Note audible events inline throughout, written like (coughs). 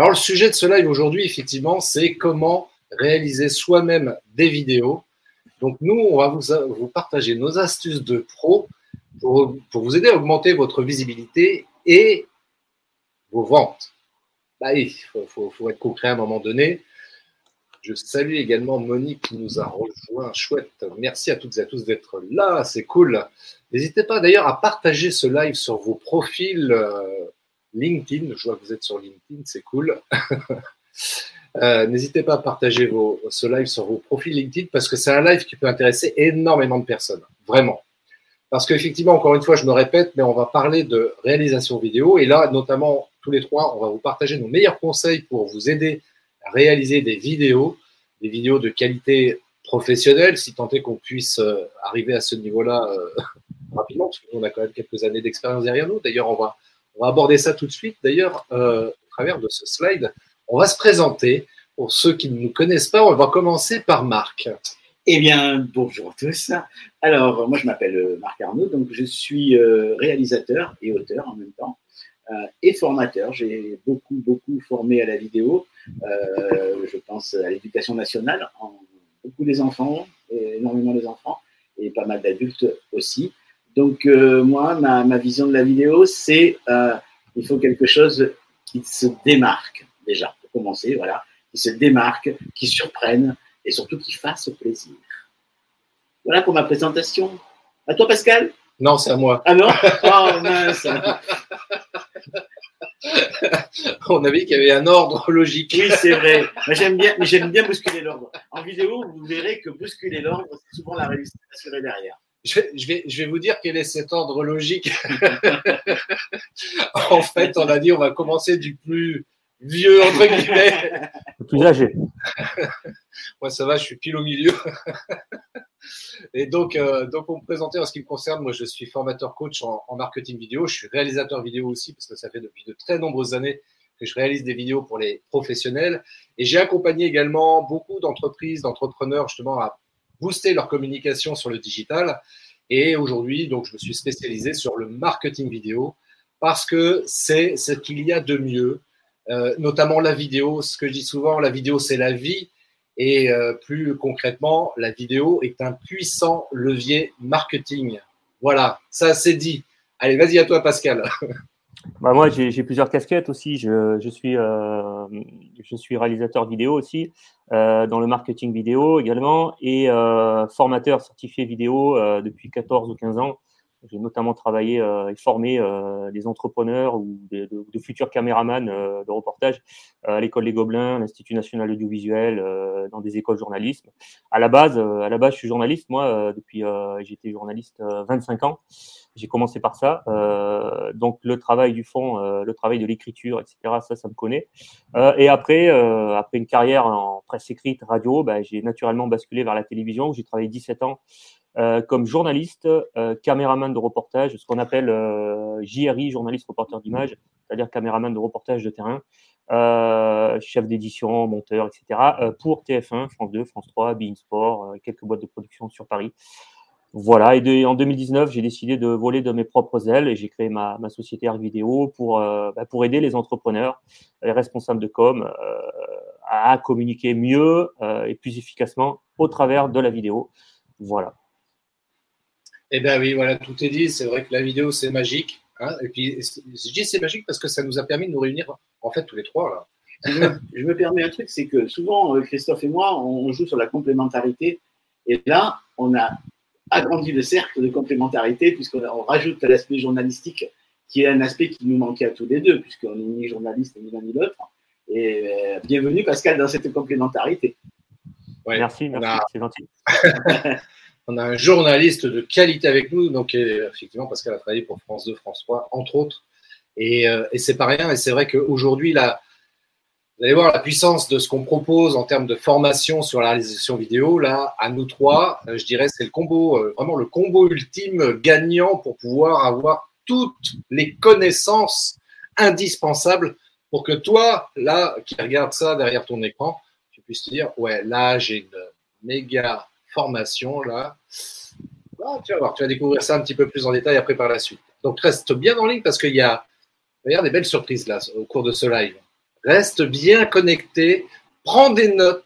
Alors le sujet de ce live aujourd'hui, effectivement, c'est comment réaliser soi-même des vidéos. Donc nous, on va vous, partager nos astuces de pro pour, vous aider à augmenter votre visibilité et vos ventes. Bah il faut, être concret à un moment donné. Je salue également Monique qui nous a rejoint. Chouette. Merci à toutes et à tous d'être là. C'est cool. N'hésitez pas d'ailleurs à partager ce live sur vos profils. Euh, LinkedIn. Je vois que vous êtes sur LinkedIn, c'est cool. (laughs) Euh, n'hésitez pas à partager ce live sur vos profils LinkedIn parce que c'est un live qui peut intéresser énormément de personnes, vraiment. Parce qu'effectivement, encore une fois, je me répète, mais on va parler de réalisation vidéo et là, notamment tous les trois, on va vous partager nos meilleurs conseils pour vous aider à réaliser des vidéos, des vidéos de qualité professionnelle, si tant est qu'on puisse euh, arriver à ce niveau-là euh, (laughs) rapidement, parce qu'on a quand même quelques années d'expérience derrière nous. D'ailleurs, on va on va aborder ça tout de suite. D'ailleurs, euh, au travers de ce slide, on va se présenter. Pour ceux qui ne nous connaissent pas, on va commencer par Marc. Eh bien, bonjour à tous. Alors, moi, je m'appelle euh, Marc Arnaud, donc je suis euh, réalisateur et auteur en même temps, et formateur. J'ai beaucoup, beaucoup formé à la vidéo. je pense à l'éducation nationale, beaucoup des enfants, énormément des enfants, et pas mal d'adultes aussi. Donc, euh, moi, ma, vision de la vidéo, c'est euh, il faut quelque chose qui se démarque, déjà, pour commencer, voilà, qui se démarque, qui surprenne et surtout qui fasse plaisir. Voilà pour ma présentation. À toi, Pascal? Non, c'est à moi. Ah non? Oh mince (laughs) On a vu qu'il y avait un ordre logique. Oui, c'est vrai. j'aime bien, mais j'aime bien bousculer l'ordre. En vidéo, vous verrez que bousculer l'ordre, c'est souvent la réussite assurée derrière je, vais, je vais vous dire quel est cet ordre logique. (laughs) en fait, on a dit on va commencer du plus vieux, entre guillemets. Le plus âgé. (laughs) moi, ça va, je suis pile au milieu. (laughs) Et donc, euh, donc, pour me présenter en ce qui me concerne, moi, je suis formateur coach en, en, marketing vidéo. Je suis réalisateur vidéo aussi parce que ça fait depuis de très nombreuses années que je réalise des vidéos pour les professionnels. Et j'ai accompagné également beaucoup d'entreprises, d'entrepreneurs justement à booster leur communication sur le digital. Et aujourd'hui, donc, je me suis spécialisé sur le marketing vidéo parce que c'est ce qu'il y a de mieux, euh, notamment la vidéo. Ce que je dis souvent, la vidéo, c'est la vie. Et euh, plus concrètement, la vidéo est un puissant levier marketing. Voilà, ça c'est dit. Allez, vas-y à toi, Pascal. (laughs) Bah moi, j'ai plusieurs casquettes aussi. Je, je suis, euh, je suis réalisateur vidéo aussi, euh, dans le marketing vidéo également, et euh, formateur certifié vidéo euh, depuis 14 ou 15 ans. J'ai notamment travaillé euh, et formé euh, des entrepreneurs ou de, de, de futurs caméramans de reportage à l'école des Gobelins, l'Institut national audiovisuel, dans des écoles de journalisme. À la base, à la base, je suis journaliste. Moi, depuis, j'étais journaliste 25 ans j'ai commencé par ça. Euh, donc le travail du fond, euh, le travail de l'écriture, etc. Ça, ça me connaît. Euh, et après, après une carrière en presse écrite, radio, bah, j'ai naturellement basculé vers la télévision où j'ai travaillé 17 ans comme journaliste, caméraman de reportage, ce qu'on appelle JRI, journaliste reporter d'image, c'est-à-dire caméraman de reportage de terrain. chef d'édition, monteur, etc. pour TF1, France 2, France 3, Bein Sport, quelques boîtes de production sur Paris. Voilà, et en 2019, j'ai décidé de voler de mes propres ailes et j'ai créé ma, ma société Art Vidéo pour, euh, bah, pour aider les entrepreneurs, les responsables de com euh, à communiquer mieux euh, et plus efficacement au travers de la vidéo. Voilà. Eh bien oui, voilà, tout est dit. C'est vrai que la vidéo, c'est magique. Hein et puis, je dis c'est magique parce que ça nous a permis de nous réunir, en fait, tous les trois. Là. Je me permets un truc, c'est que souvent, Christophe et moi, on joue sur la complémentarité. Et là, on a agrandit le cercle de complémentarité puisqu'on rajoute l'aspect journalistique qui est un aspect qui nous manquait à tous les deux puisqu'on n'est ni journaliste ni l'un ni l'autre. Et euh, bienvenue Pascal dans cette complémentarité. merci, merci, c'est gentil. (laughs) on a un journaliste de qualité avec nous, donc effectivement Pascal a travaillé pour France 2, France 3, entre autres. Et, euh, et c'est pas rien. Et c'est vrai qu'aujourd'hui, la, Vous allez voir la puissance de ce qu'on propose en termes de formation sur la réalisation vidéo. Là, à nous trois, je dirais, c'est le combo, vraiment le combo ultime gagnant pour pouvoir avoir toutes les connaissances indispensables pour que toi, là, qui regarde ça derrière ton écran, tu puisses te dire, ouais, là, j'ai une méga formation, là. Ah, tu vas voir, tu vas découvrir ça un petit peu plus en détail après par la suite. Donc, reste bien en ligne parce qu'il y a, regarde, des belles surprises là au cours de ce live. Reste bien connecté, prends des notes.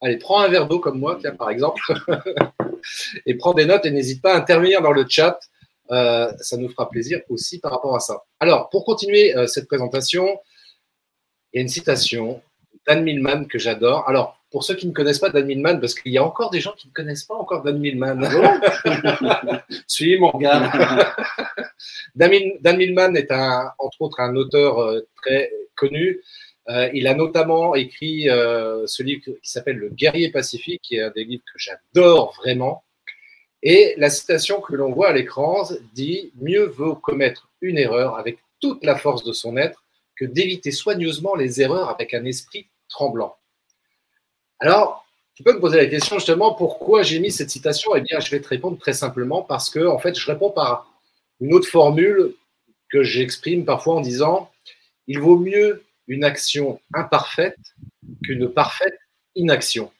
Allez, prends un verre d'eau comme moi, tiens, par exemple, (laughs) et prends des notes et n'hésite pas à intervenir dans le chat. Euh, ça nous fera plaisir aussi par rapport à ça. Alors, pour continuer euh, cette présentation, il y a une citation d'Anne Millman que j'adore. Alors, pour ceux qui ne connaissent pas Dan Millman, parce qu'il y a encore des gens qui ne connaissent pas encore Dan Millman. Ah Suis (laughs) mon gars. (laughs) Dan, Millman est un, entre autres un auteur euh, très connu. Euh, il a notamment écrit euh, ce livre qui s'appelle Le guerrier pacifique, qui est un des livres que j'adore vraiment. Et la citation que l'on voit à l'écran dit Mieux vaut commettre une erreur avec toute la force de son être que d'éviter soigneusement les erreurs avec un esprit tremblant. Alors, tu peux me poser la question justement pourquoi j'ai mis cette citation? Eh bien, je vais te répondre très simplement parce que, en fait, je réponds par une autre formule que j'exprime parfois en disant il vaut mieux une action imparfaite qu'une parfaite inaction.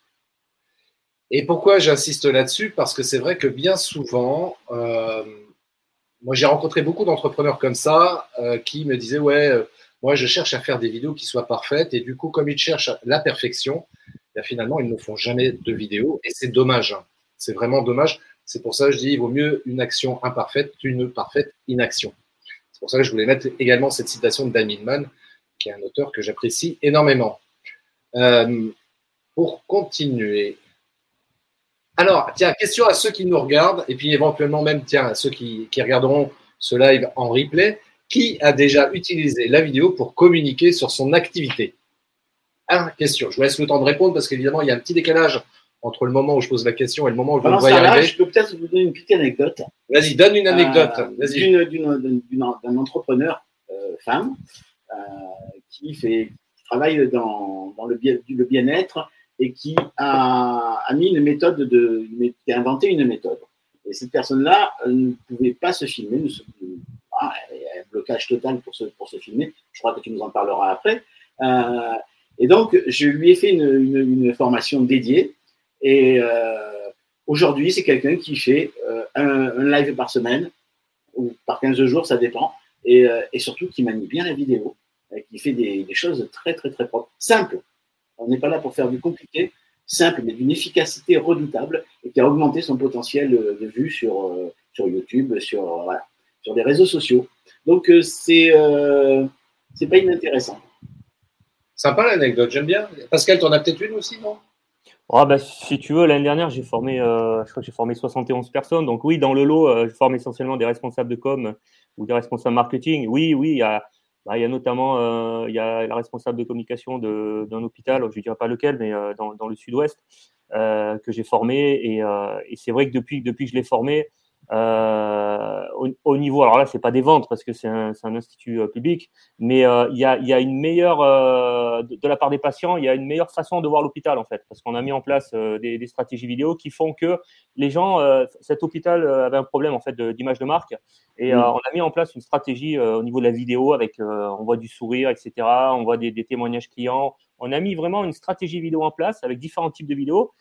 Et pourquoi j'insiste là-dessus? Parce que c'est vrai que bien souvent, euh, moi j'ai rencontré beaucoup d'entrepreneurs comme ça euh, qui me disaient ouais, euh, moi je cherche à faire des vidéos qui soient parfaites et du coup comme ils cherchent la perfection, finalement, ils ne font jamais de vidéo et c'est dommage. Hein. C'est vraiment dommage. C'est pour ça que je dis il vaut mieux une action imparfaite qu'une parfaite inaction. C'est pour ça que je voulais mettre également cette citation de Dan qui est un auteur que j'apprécie énormément. Euh, pour continuer. Alors, tiens, question à ceux qui nous regardent, et puis éventuellement même, tiens, à ceux qui, qui regarderont ce live en replay. Qui a déjà utilisé la vidéo pour communiquer sur son activité? Ah, question. Je vous laisse le temps de répondre parce qu'évidemment, il y a un petit décalage entre le moment où je pose la question et le moment où je vous vois arriver. Je peux peut-être vous donner une petite anecdote. Vas-y, donne une anecdote. Euh, d'un entrepreneur euh, femme qui fait travaille dans, dans le, le bien-être et qui a, a, mis une méthode de, qui a inventé une méthode. Et cette personne-là ne pouvait pas se filmer, ne ah, un blocage total pour se, pour se filmer. Je crois que tu nous en parleras après. Euh, et donc, je lui ai fait une, formation dédiée. Et euh, aujourd'hui, c'est quelqu'un qui fait euh, un, live par semaine ou par 15 jours, ça dépend. Euh, et, surtout, qui manie bien la vidéo, et qui fait des, choses très, très, très propres. Simple. On n'est pas là pour faire du compliqué. Simple, mais d'une efficacité redoutable et qui a augmenté son potentiel de vue sur, sur YouTube, sur, voilà, sur les réseaux sociaux. Donc, c'est c'est pas inintéressant. Sympa l'anecdote, j'aime bien. Pascal, tu en as peut-être une aussi, non? Ah, bah, si tu veux, l'année dernière, j'ai formé, euh, je crois que j'ai formé 71 personnes. Donc oui, dans le lot, euh, je forme essentiellement des responsables de com ou des responsables marketing. Oui, oui, il y a, bah, il y a notamment euh, il y a la responsable de communication d'un hôpital, je ne dirais pas lequel, mais dans, dans, le sud-ouest, que j'ai formé. Et, et c'est vrai que depuis, depuis que je l'ai formé, euh, au, niveau, alors là, c'est pas des ventes parce que c'est un, un, institut euh, public, mais euh, il y, a, y, a, une meilleure, de, la part des patients, il y a une meilleure façon de voir l'hôpital en fait, parce qu'on a mis en place des, des, stratégies vidéo qui font que les gens, cet hôpital avait un problème en fait d'image de, marque, et mmh. on a mis en place une stratégie au niveau de la vidéo avec, on voit du sourire, etc., on voit des, des témoignages clients, on a mis vraiment une stratégie vidéo en place avec différents types de vidéos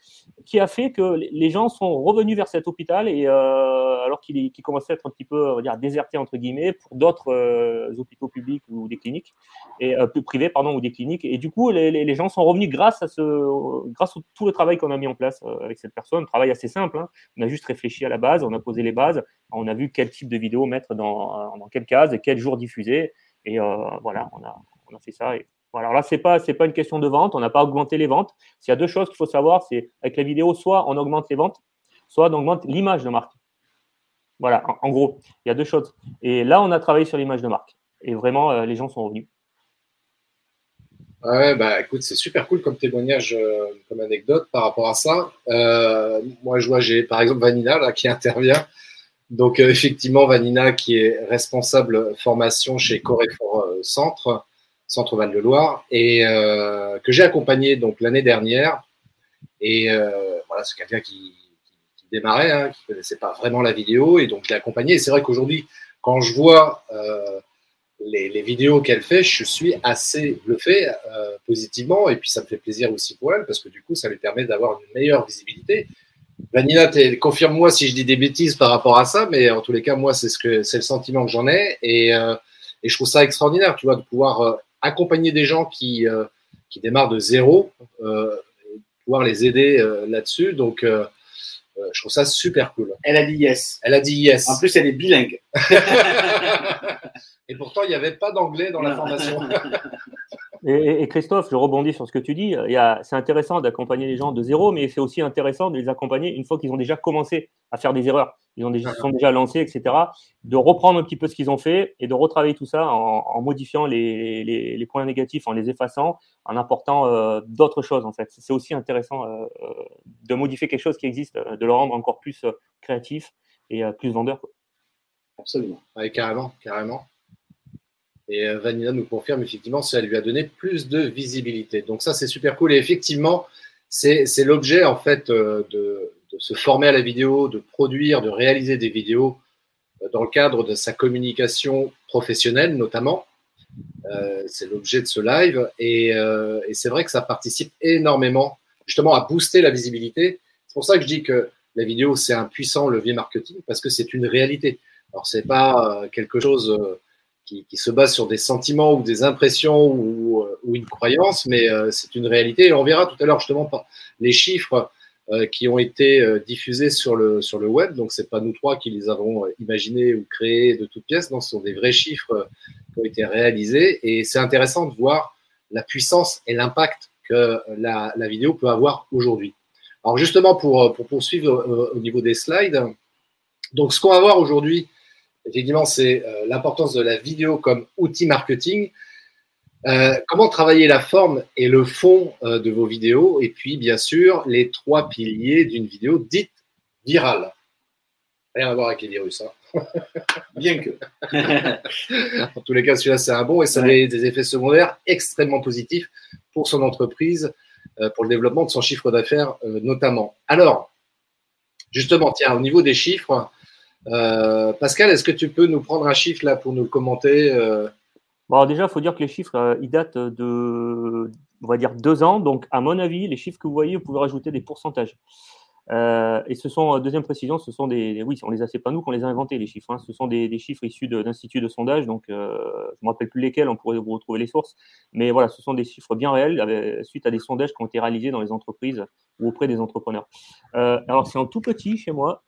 qui a fait que les gens sont revenus vers cet hôpital et euh, alors qu'il commençait à être un petit peu déserté entre guillemets pour d'autres euh, hôpitaux publics ou des cliniques et euh, privés pardon ou des cliniques. Et du coup les, gens sont revenus grâce à ce grâce tout le travail qu'on a mis en place avec cette personne. Un travail assez simple hein. on a juste réfléchi à la base on a posé les bases on a vu quel type de vidéo mettre dans, dans quelle case et quel jour diffuser. Et voilà on a on a fait ça alors là, ce n'est pas, pas une question de vente, on n'a pas augmenté les ventes. S'il y a deux choses qu'il faut savoir, c'est avec la vidéo, soit on augmente les ventes, soit on augmente l'image de marque. Voilà, en, gros, il y a deux choses. Et là, on a travaillé sur l'image de marque. Et vraiment, euh, les gens sont revenus. Ouais, bah écoute, c'est super cool comme témoignage, euh, comme anecdote par rapport à ça. Euh, moi, je vois, j'ai par exemple Vanina là, qui (laughs) intervient. Donc, effectivement, Vanina qui est responsable formation chez Corefor Centre Centre Val de Loire, et que j'ai accompagné donc l'année dernière. Et voilà, c'est quelqu'un qui, démarrait, hein, qui connaissait pas vraiment la vidéo, et donc je l'ai accompagné. Et c'est vrai qu'aujourd'hui, quand je vois les, vidéos qu'elle fait, je suis assez bluffé euh, positivement. Et puis, ça me fait plaisir aussi pour elle parce que du coup, ça lui permet d'avoir une meilleure visibilité. Vanina, confirme-moi si je dis des bêtises par rapport à ça, mais en tous les cas, moi, c'est ce que c'est le sentiment que j'en ai. Et, euh, et, je trouve ça extraordinaire, tu vois, de pouvoir euh, accompagner des gens qui, qui démarrent de zéro, pouvoir les aider là-dessus. Donc, je trouve ça super cool. Elle a dit yes. Elle a dit yes. En plus, elle est bilingue. (laughs) Et pourtant, il n'y avait pas d'anglais dans la formation. (laughs) Et, Christophe, je rebondis sur ce que tu dis. C'est intéressant d'accompagner les gens de zéro, mais c'est aussi intéressant de les accompagner une fois qu'ils ont déjà commencé à faire des erreurs, ils ont déjà, sont déjà lancés, etc. De reprendre un petit peu ce qu'ils ont fait et de retravailler tout ça en, modifiant les, points négatifs, en les effaçant, en apportant euh, d'autres choses. En fait, c'est aussi intéressant euh, euh, de modifier quelque chose qui existe, de le rendre encore plus créatif et plus vendeur. Absolument, carrément, carrément. Et euh, Vanilla nous confirme effectivement, ça lui a donné plus de visibilité. Donc ça, c'est super cool. Et effectivement, c'est l'objet en fait euh, de, se former à la vidéo, de produire, de réaliser des vidéos euh, dans le cadre de sa communication professionnelle notamment. c'est l'objet de ce live et, et c'est vrai que ça participe énormément justement à booster la visibilité. C'est pour ça que je dis que la vidéo c'est un puissant levier marketing parce que c'est une réalité. Alors c'est pas quelque chose qui, se base sur des sentiments ou des impressions ou, euh, une croyance, mais euh, c'est une réalité. Et on verra tout à l'heure justement les chiffres euh, qui ont été diffusés sur le, sur le web. Donc, c'est pas nous trois qui les avons imaginés ou créés de toutes pièces. Non, ce sont des vrais chiffres qui ont été réalisés. Et c'est intéressant de voir la puissance et l'impact que la, vidéo peut avoir aujourd'hui. Alors, justement, pour, pour poursuivre au niveau des slides, donc ce qu'on va voir aujourd'hui, effectivement, c'est euh, l'importance de la vidéo comme outil marketing. Euh, comment travailler la forme et le fond euh, de vos vidéos? Et puis bien sûr les trois piliers d'une vidéo dite virale. Rien à voir avec les virus, hein. (laughs) bien que. (laughs) en tous les cas, celui-là c'est un bon et ça a des effets secondaires extrêmement positifs pour son entreprise, pour le développement de son chiffre d'affaires notamment. Alors, justement, tiens, au niveau des chiffres, Pascal, est-ce que tu peux nous prendre un chiffre là pour nous commenter euh? Bon, déjà, il faut dire que les chiffres, euh, ils datent de, on va dire, deux ans. Donc, à mon avis, les chiffres que vous voyez, vous pouvez rajouter des pourcentages. et ce sont, deuxième précision, ce sont des, oui, on les a, c'est pas nous qu'on les a inventés les chiffres. Hein. ce sont des, chiffres issus d'instituts de, sondage. Donc, je ne me rappelle plus lesquels. On pourrait vous retrouver les sources. Mais voilà, ce sont des chiffres bien réels suite à des sondages qui ont été réalisés dans les entreprises ou auprès des entrepreneurs. alors, c'est en tout petit chez moi.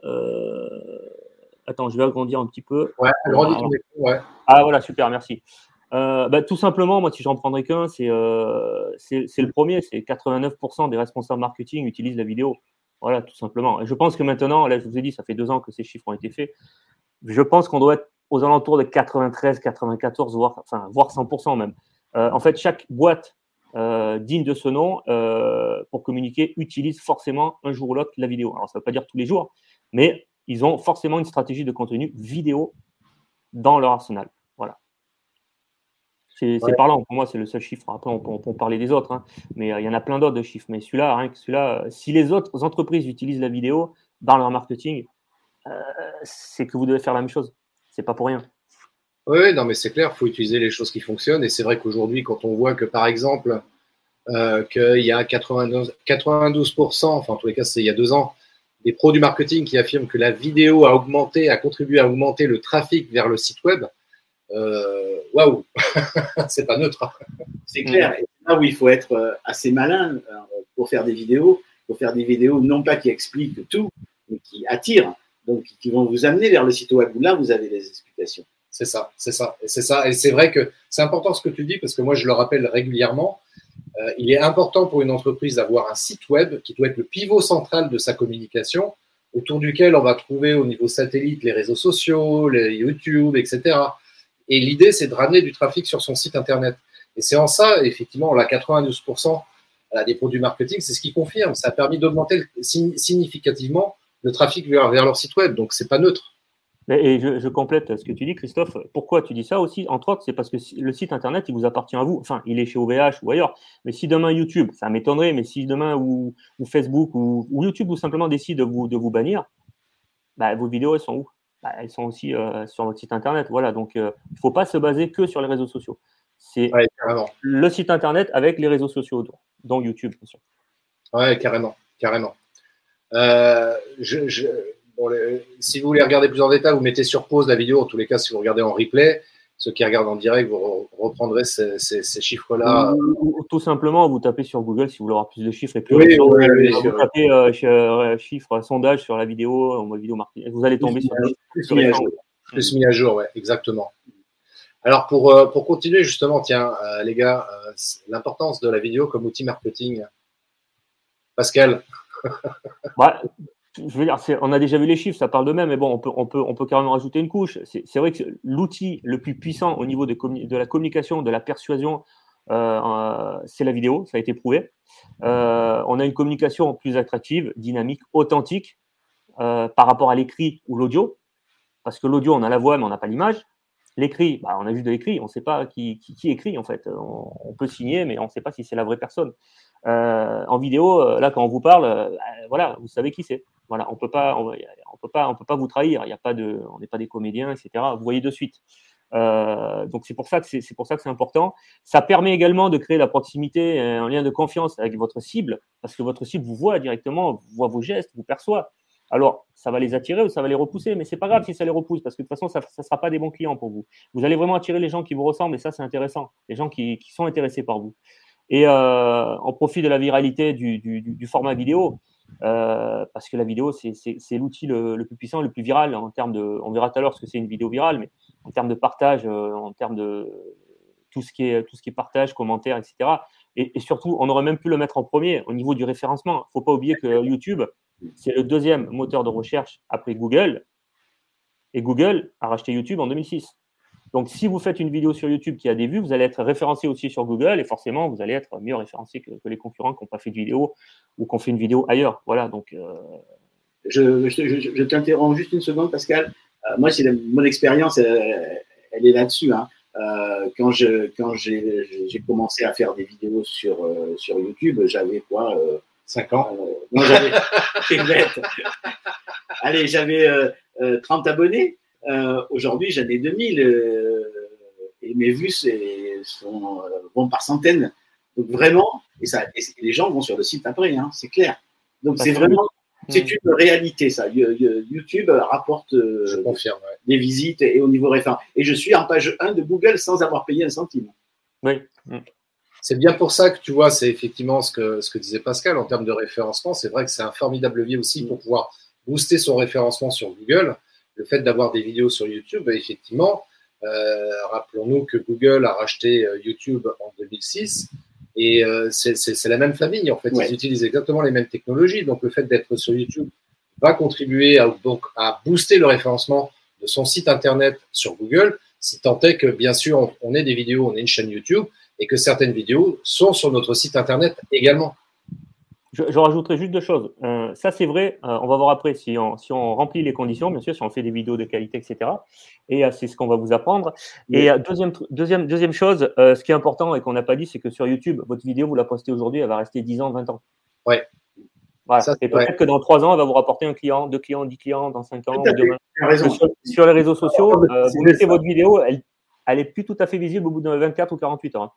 Attends, je vais agrandir un petit peu. Ouais, agrandis ton écran, ouais. Ah voilà, super, merci. Euh, bah, tout simplement, moi, si j'en prendrais qu'un, c'est euh, le premier, c'est 89% des responsables marketing utilisent la vidéo. Voilà, tout simplement. Et je pense que maintenant, là, je vous ai dit, ça fait deux ans que ces chiffres ont été faits. Je pense qu'on doit être aux alentours de 93, 94, voire, enfin, voire 100% même. Euh, en fait, chaque boîte digne de ce nom, pour communiquer, utilise forcément un jour ou l'autre la vidéo. Alors, ça ne veut pas dire tous les jours, mais ils ont forcément une stratégie de contenu vidéo dans leur arsenal. Voilà. C'est parlant, pour moi, c'est le seul chiffre. Après, on peut, parler des autres, hein. mais euh, il y en a plein d'autres de chiffres. Mais celui-là, celui-là, euh, si les autres entreprises utilisent la vidéo dans leur marketing, euh, c'est que vous devez faire la même chose. C'est pas pour rien. Oui, non, mais c'est clair, il faut utiliser les choses qui fonctionnent. Et c'est vrai qu'aujourd'hui, quand on voit que, par exemple, qu'il y a 92, 92%, enfin, en tous les cas, c'est il y a deux ans, des pros du marketing qui affirment que la vidéo a augmenté, a contribué à augmenter le trafic vers le site web. Euh, waouh, (laughs) c'est pas neutre. Hein. C'est clair. Et là où il faut être euh, assez malin euh, pour faire des vidéos, pour faire des vidéos non pas qui expliquent tout, mais qui attirent, donc qui vont vous amener vers le site web où là vous avez des explications. C'est ça, c'est ça, c'est ça. Et c'est vrai que c'est important ce que tu dis parce que moi je le rappelle régulièrement. Euh, il est important pour une entreprise d'avoir un site web qui doit être le pivot central de sa communication, autour duquel on va trouver au niveau satellite les réseaux sociaux, les YouTube, etc. Et l'idée, c'est de ramener du trafic sur son site internet. Et c'est en ça, effectivement, la 92% des produits marketing, c'est ce qui confirme. Ça a permis d'augmenter significativement le trafic vers, leur site web. Donc, c'est pas neutre. Et je, complète ce que tu dis, Christophe. Pourquoi tu dis ça aussi Entre autres, c'est parce que le site internet, il vous appartient à vous. Enfin, il est chez OVH ou ailleurs. Mais si demain YouTube, ça m'étonnerait, mais si demain ou, Facebook ou, YouTube ou simplement décide de vous, de vous bannir, bah, vos vidéos, elles sont où? Bah, Elles sont aussi euh, sur votre site internet. Voilà. Donc, euh, il ne faut pas se baser que sur les réseaux sociaux. C'est le site internet avec les réseaux sociaux autour, dont YouTube, bien sûr. Ouais, carrément, carrément. Euh, je, si vous voulez regarder plus en détail, vous mettez sur pause la vidéo. En tous les cas, si vous regardez en replay, ceux qui regardent en direct, vous reprendrez ces, chiffres-là. Ou, tout simplement, vous tapez sur Google si vous voulez avoir plus de chiffres et plus oui, vous tapez euh, euh, chiffres, sondage sur la vidéo, en vidéo marketing. Vous allez tomber sur, plus, mis à jour. plus mis à jour, ouais, exactement. Alors pour, euh, pour continuer justement, tiens, les gars, l'importance de la vidéo comme outil marketing. Pascal. On a déjà vu les chiffres, ça parle de même, mais bon, on peut, on peut, on peut carrément rajouter une couche. C'est vrai que l'outil le plus puissant au niveau de, la communication, de la persuasion, euh, c'est la vidéo, ça a été prouvé. Euh, on a une communication plus attractive, dynamique, authentique euh, par rapport à l'écrit ou l'audio, parce que l'audio, on a la voix, mais on n'a pas l'image. L'écrit, bah, on a juste de l'écrit, on ne sait pas qui, écrit en fait. On, peut signer, mais on ne sait pas si c'est la vraie personne. en vidéo, là, quand on vous parle, voilà, vous savez qui c'est. On peut pas, on, peut pas, vous trahir. Il a pas de, on n'est pas des comédiens, etc. Vous voyez de suite. Euh, donc c'est pour ça que c'est important. Ça permet également de créer la proximité, un lien de confiance avec votre cible, parce que votre cible vous voit directement, voit vos gestes, vous perçoit. Alors ça va les attirer ou ça va les repousser, mais c'est pas grave si ça les repousse, parce que de toute façon ça ne sera pas des bons clients pour vous. Vous allez vraiment attirer les gens qui vous ressemblent, et ça c'est intéressant, les gens qui, sont intéressés par vous. Et euh, on profite de la viralité du, format vidéo. Euh, parce que la vidéo, c'est l'outil le, plus puissant, le plus viral en termes de. On verra tout à l'heure ce que c'est une vidéo virale, mais en termes de partage, euh, en termes de tout ce qui est tout ce qui est partage, commentaires, etc. Et, surtout, on aurait même pu le mettre en premier au niveau du référencement. Il ne faut pas oublier que YouTube, c'est le deuxième moteur de recherche après Google, et Google a racheté YouTube en 2006. Donc, si vous faites une vidéo sur YouTube qui a des vues, vous allez être référencé aussi sur Google et forcément, vous allez être mieux référencé que, les concurrents qui n'ont pas fait de vidéo ou qui ont fait une vidéo ailleurs. Voilà, donc. Euh, je, t'interromps juste une seconde, Pascal. Euh, moi, c'est mon expérience, elle, est là-dessus. Hein. Euh, quand j'ai commencé à faire des vidéos sur sur YouTube, j'avais quoi 5 ans Non, j'avais. (laughs) Allez, j'avais 30 abonnés. Euh, aujourd'hui, j'en ai 2000 euh, et mes vues sont, euh, vont par centaines. Donc vraiment, et, ça, les gens vont sur le site après, hein, c'est clair. Donc c'est vraiment, c'est une réalité ça. YouTube rapporte des visites et au niveau référent. Et je suis en page 1 de Google sans avoir payé un centime. Oui. C'est bien pour ça que tu vois, c'est effectivement ce que, ce que disait Pascal en termes de référencement. C'est vrai que c'est un formidable levier aussi pour pouvoir booster son référencement sur Google le fait d'avoir des vidéos sur YouTube, effectivement, euh, rappelons-nous que Google a racheté euh, YouTube en 2006 et euh, c'est la même famille en fait. Ils utilisent exactement les mêmes technologies. Donc le fait d'être sur YouTube va contribuer à, donc, à booster le référencement de son site internet sur Google, si tant est que bien sûr on ait des vidéos, on ait une chaîne YouTube et que certaines vidéos sont sur notre site internet également. Je, je, rajouterai juste deux choses. Euh, ça, c'est vrai. Euh, on va voir après si on, si on, remplit les conditions, bien sûr, si on fait des vidéos de qualité, etc. Et euh, c'est ce qu'on va vous apprendre. Et deuxième, deuxième, deuxième chose, ce qui est important et qu'on n'a pas dit, c'est que sur YouTube, votre vidéo, vous la postez aujourd'hui, elle va rester 10 ans, 20 ans. Ouais. Voilà. et peut-être que dans 3 ans, elle va vous rapporter un client, deux clients, 10 clients, dans 5 ans. Sur, sur, les réseaux sociaux, vous mettez votre vidéo, elle, elle est plus tout à fait visible au bout de 24 ou 48 heures. Hein.